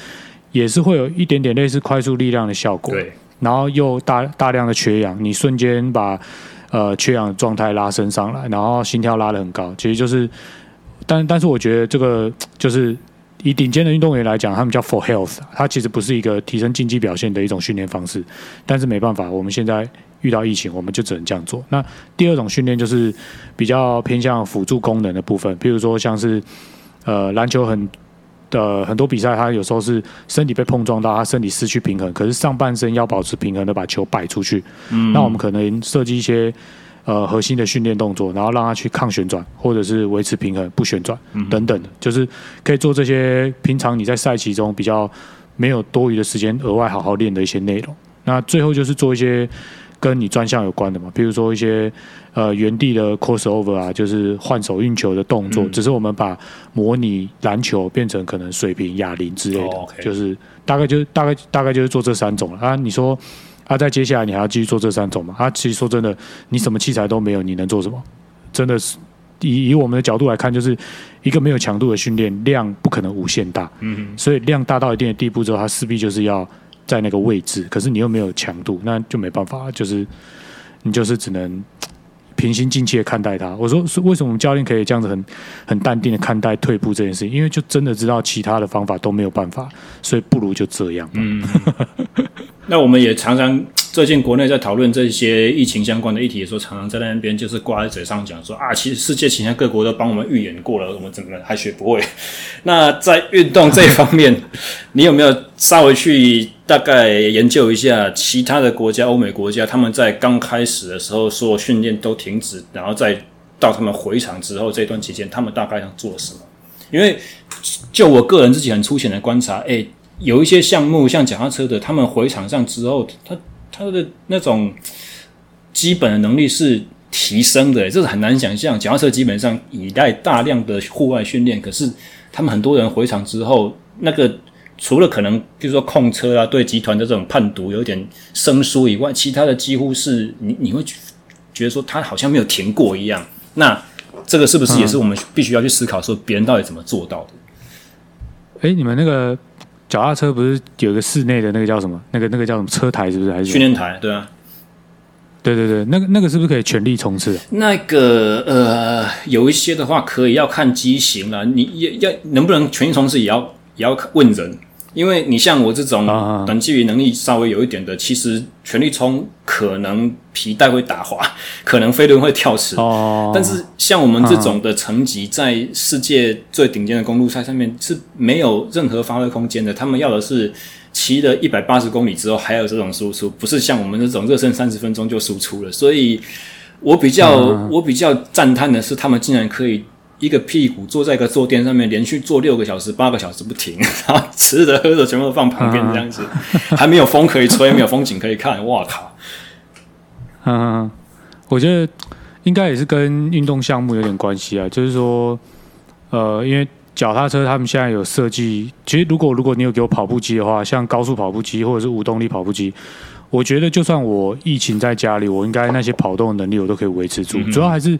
Speaker 2: 也是会有一点点类似快速力量的效果。对，然后又大大量的缺氧，你瞬间把。呃，缺氧状态拉升上来，然后心跳拉得很高，其实就是，但但是我觉得这个就是以顶尖的运动员来讲，他们叫 for health，它其实不是一个提升竞技表现的一种训练方式。但是没办法，我们现在遇到疫情，我们就只能这样做。那第二种训练就是比较偏向辅助功能的部分，比如说像是呃篮球很、呃、很多比赛，他有时候是身体被碰撞到，他身体失去平衡，可是上半身要保持平衡的把球摆出去。嗯，那我们可能设计一些。呃，核心的训练动作，然后让他去抗旋转，或者是维持平衡不旋转等等的，就是可以做这些平常你在赛期中比较没有多余的时间额外好好练的一些内容。那最后就是做一些跟你专项有关的嘛，比如说一些呃原地的 crossover 啊，就是换手运球的动作，只是我们把模拟篮球变成可能水平哑铃之类的，就是大概就大概大概就是做这三种了啊。你说。啊，在接下来你还要继续做这三种吗？啊，其实说真的，你什么器材都没有，你能做什么？真的是以以我们的角度来看，就是一个没有强度的训练量不可能无限大。嗯哼。所以量大到一定的地步之后，它势必就是要在那个位置，可是你又没有强度，那就没办法，就是你就是只能平心静气的看待他。我说是为什么我们教练可以这样子很很淡定的看待退步这件事情？因为就真的知道其他的方法都没有办法，所以不如就这样。嗯。
Speaker 1: 那我们也常常最近国内在讨论这些疫情相关的议题的时候，常常在那边就是挂在嘴上讲说啊，其实世界其他各国都帮我们预演过了，我们怎么还学不会？那在运动这一方面，你有没有稍微去大概研究一下其他的国家，欧美国家他们在刚开始的时候说训练都停止，然后再到他们回场之后这段期间，他们大概想做什么？因为就我个人自己很粗浅的观察，哎。有一些项目，像脚踏车的，他们回场上之后，他他的那种基本的能力是提升的，这是很难想象。脚踏车基本上依赖大量的户外训练，可是他们很多人回场之后，那个除了可能比如说控车啊，对集团的这种判读有点生疏以外，其他的几乎是你你会觉得说他好像没有停过一样。那这个是不是也是我们必须要去思考说别人到底怎么做到的？
Speaker 2: 哎、你们那个。脚踏车不是有个室内的那个叫什么？那个那个叫什么车台？是不是还是
Speaker 1: 训练台？对啊，
Speaker 2: 对对对，那个那个是不是可以全力冲刺？
Speaker 1: 那个呃，有一些的话可以要看机型了。你要要能不能全力冲刺，也要也要问人。因为你像我这种短距离能力稍微有一点的，其实全力冲可能皮带会打滑，可能飞轮会跳齿。哦。但是像我们这种的成绩，在世界最顶尖的公路赛上面是没有任何发挥空间的。他们要的是骑了一百八十公里之后还有这种输出，不是像我们这种热身三十分钟就输出了。所以我比较我比较赞叹的是，他们竟然可以。一个屁股坐在一个坐垫上面，连续坐六个小时、八个小时不停，然后吃的喝的全部都放旁边这样子，还没有风可以吹，没有风景可以看，哇靠！
Speaker 2: 嗯，我觉得应该也是跟运动项目有点关系啊，就是说，呃，因为脚踏车他们现在有设计，其实如果如果你有给我跑步机的话，像高速跑步机或者是无动力跑步机，我觉得就算我疫情在家里，我应该那些跑动的能力我都可以维持住，嗯、主要还是。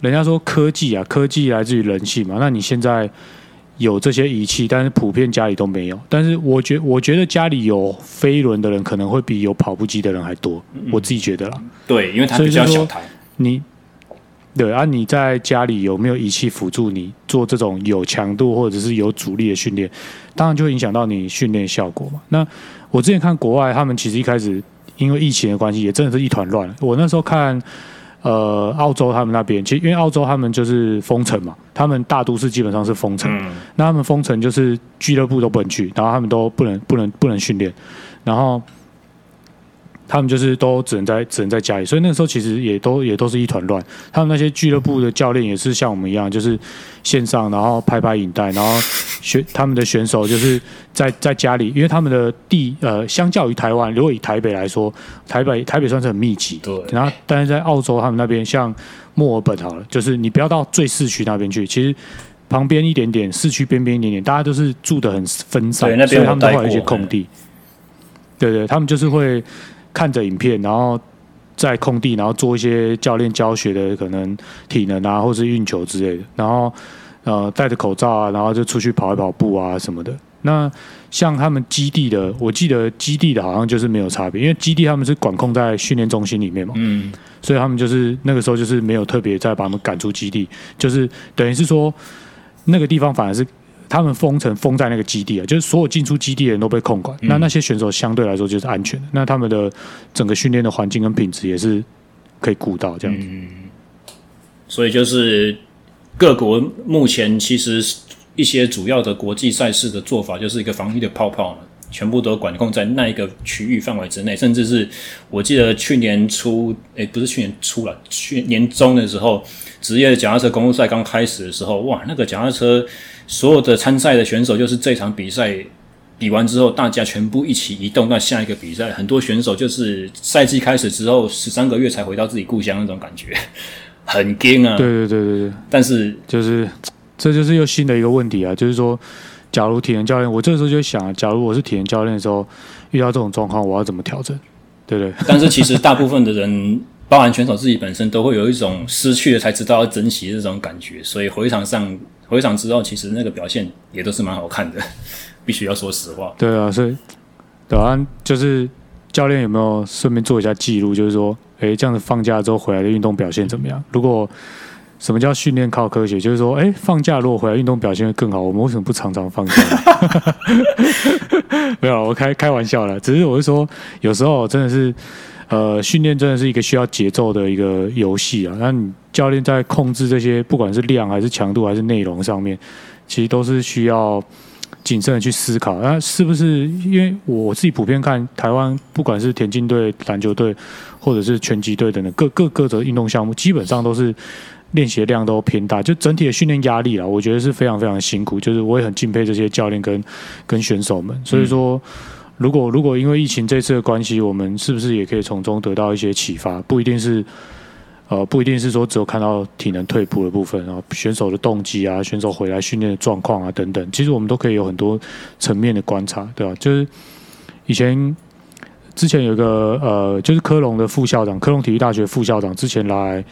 Speaker 2: 人家说科技啊，科技来自于人性嘛。那你现在有这些仪器，但是普遍家里都没有。但是我觉我觉得家里有飞轮的人可能会比有跑步机的人还多。嗯、我自己觉得啦。
Speaker 1: 对，因为它比较小台。
Speaker 2: 你对啊，你在家里有没有仪器辅助你做这种有强度或者是有阻力的训练？当然就会影响到你训练效果嘛。那我之前看国外，他们其实一开始因为疫情的关系，也真的是一团乱。我那时候看。呃，澳洲他们那边，其实因为澳洲他们就是封城嘛，他们大都市基本上是封城，嗯、那他们封城就是俱乐部都不能去，然后他们都不能不能不能训练，然后。他们就是都只能在只能在家里，所以那个时候其实也都也都是一团乱。他们那些俱乐部的教练也是像我们一样，就是线上，然后拍拍影带，然后选他们的选手就是在在家里，因为他们的地呃，相较于台湾，如果以台北来说，台北台北算是很密集，对。然后但是在澳洲他们那边，像墨尔本好了，就是你不要到最市区那边去，其实旁边一点点，市区边边一点点，大家都是住的很分散，所以他们都会有一些空地。对对，他们就是会。看着影片，然后在空地，然后做一些教练教学的可能体能啊，或是运球之类的。然后呃戴着口罩啊，然后就出去跑一跑步啊什么的。那像他们基地的，我记得基地的好像就是没有差别，因为基地他们是管控在训练中心里面嘛，嗯，所以他们就是那个时候就是没有特别再把他们赶出基地，就是等于是说那个地方反而是他们封城封在那个基地啊，就是所有进出基地的人都被控管，嗯、那那些选手相对来说就是安全的，那他们的整个训练的环境跟品质也是可以顾到这样子。
Speaker 1: 嗯、所以就是各国目前其实一些主要的国际赛事的做法，就是一个防疫的泡泡嘛。全部都管控在那一个区域范围之内，甚至是我记得去年初，诶、欸，不是去年初了，去年中的时候，职业脚踏车公路赛刚开始的时候，哇，那个脚踏车所有的参赛的选手，就是这场比赛比完之后，大家全部一起移动到下一个比赛，很多选手就是赛季开始之后十三个月才回到自己故乡那种感觉，很惊啊！
Speaker 2: 对对对对对，
Speaker 1: 但是
Speaker 2: 就是这就是又新的一个问题啊，就是说。假如体能教练，我这时候就想，假如我是体能教练的时候，遇到这种状况，我要怎么调整？对不对？
Speaker 1: 但是其实大部分的人，包含选手自己本身，都会有一种失去了才知道要珍惜的这种感觉。所以回场上，回场之后，其实那个表现也都是蛮好看的，必须要说实话。
Speaker 2: 对啊，所以，对啊，就是教练有没有顺便做一下记录？就是说，哎，这样子放假之后回来的运动表现怎么样？如果什么叫训练靠科学？就是说，哎，放假如果回来运动表现会更好，我们为什么不常常放假？没有，我开开玩笑了。只是我是说，有时候真的是，呃，训练真的是一个需要节奏的一个游戏啊。那你教练在控制这些，不管是量还是强度还是内容上面，其实都是需要谨慎的去思考。那是不是因为我自己普遍看台湾，不管是田径队、篮球队，或者是拳击队等等各各各的运动项目，基本上都是。练习量都偏大，就整体的训练压力啦，我觉得是非常非常辛苦。就是我也很敬佩这些教练跟跟选手们。所以说，如果如果因为疫情这次的关系，我们是不是也可以从中得到一些启发？不一定是呃，不一定是说只有看到体能退步的部分，啊选手的动机啊，选手回来训练的状况啊等等，其实我们都可以有很多层面的观察，对吧？就是以前之前有一个呃，就是科隆的副校长，科隆体育大学副校长之前来。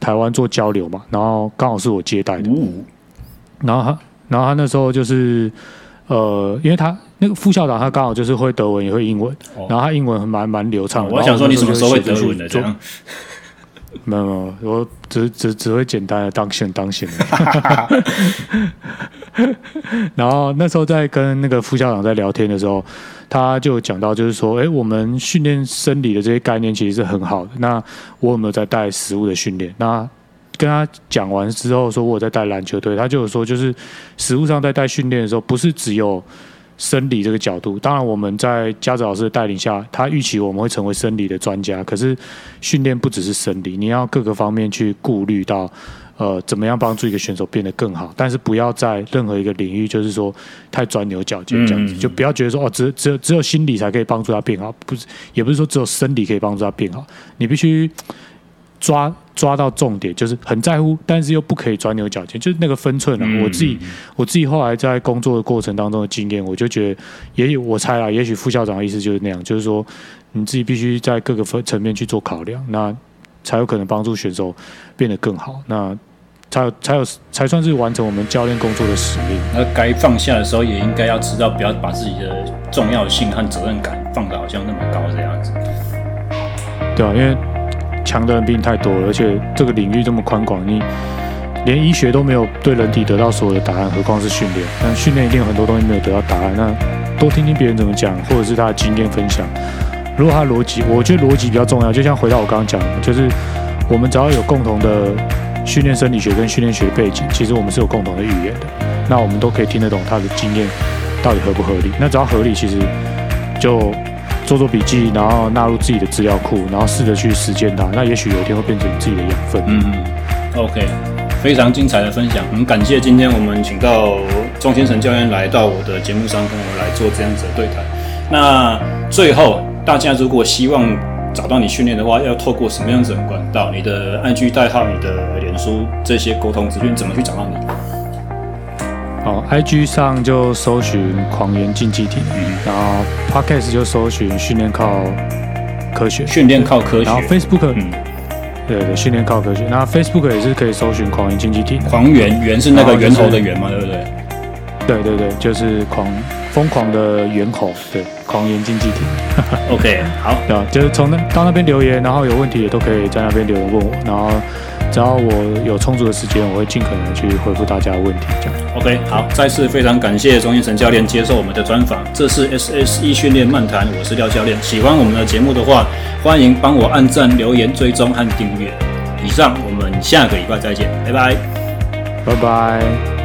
Speaker 2: 台湾做交流嘛，然后刚好是我接待的，然后他，然后他那时候就是，呃，因为他那个副校长他刚好就是会德文也会英文，然后他英文蛮蛮流畅。
Speaker 1: 我想说你什么时候会德文的？这样？
Speaker 2: 没有没有，我只只只会简单的当选当选。然后那时候在跟那个副校长在聊天的时候。他就讲到，就是说，哎，我们训练生理的这些概念其实是很好的。那我有没有在带食物的训练？那跟他讲完之后，说我在带篮球队，他就有说，就是实物上在带训练的时候，不是只有生理这个角度。当然，我们在家子老师的带领下，他预期我们会成为生理的专家。可是训练不只是生理，你要各个方面去顾虑到。呃，怎么样帮助一个选手变得更好？但是不要在任何一个领域，就是说太钻牛角尖这样子，嗯、就不要觉得说哦，只只有只有心理才可以帮助他变好，不是，也不是说只有生理可以帮助他变好。你必须抓抓到重点，就是很在乎，但是又不可以钻牛角尖，就是那个分寸啊。嗯、我自己我自己后来在工作的过程当中的经验，我就觉得，也许我猜啊，也许副校长的意思就是那样，就是说你自己必须在各个分层面去做考量，那才有可能帮助选手变得更好。那才有才有才算是完成我们教练工作的使命。
Speaker 1: 那该放下的时候，也应该要知道，不要把自己的重要性和责任感放的好像那么高这样子。
Speaker 2: 对啊，因为强的人比你太多了，而且这个领域这么宽广，你连医学都没有对人体得到所有的答案，何况是训练？但训练一定有很多东西没有得到答案。那多听听别人怎么讲，或者是他的经验分享。如果他逻辑，我觉得逻辑比较重要。就像回到我刚刚讲的，就是我们只要有共同的。训练生理学跟训练学背景，其实我们是有共同的语言的。那我们都可以听得懂他的经验到底合不合理。那只要合理，其实就做做笔记，然后纳入自己的资料库，然后试着去实践它。那也许有一天会变成你自己的养分。
Speaker 1: 嗯，OK，非常精彩的分享。很感谢今天我们请到钟先生教练来到我的节目上，跟我来做这样子的对谈。那最后，大家如果希望找到你训练的话，要透过什么样子的管道？你的 IG 代号、你的脸书这些沟通资讯，怎么去找到你？
Speaker 2: 好，IG 上就搜寻狂言竞技体，嗯、然后 Podcast 就搜寻训练靠科学，
Speaker 1: 训练靠科学。
Speaker 2: 然后 Facebook，嗯，对对，训练靠科学。那 Facebook 也是可以搜寻狂言竞技体，
Speaker 1: 狂言源是那个源头的源嘛，对不对？
Speaker 2: 对对对，就是狂疯狂的猿猴，对。狂言竞技体
Speaker 1: ，OK，好，
Speaker 2: 对，就是从那到那边留言，然后有问题也都可以在那边留言问我，然后只要我有充足的时间，我会尽可能去回复大家的问题。这样。
Speaker 1: OK，好，再次非常感谢钟彦成教练接受我们的专访。这是 SSE 训练漫谈，我是廖教练。喜欢我们的节目的话，欢迎帮我按赞、留言、追踪和订阅。以上，我们下个礼拜再见，拜拜，
Speaker 2: 拜拜。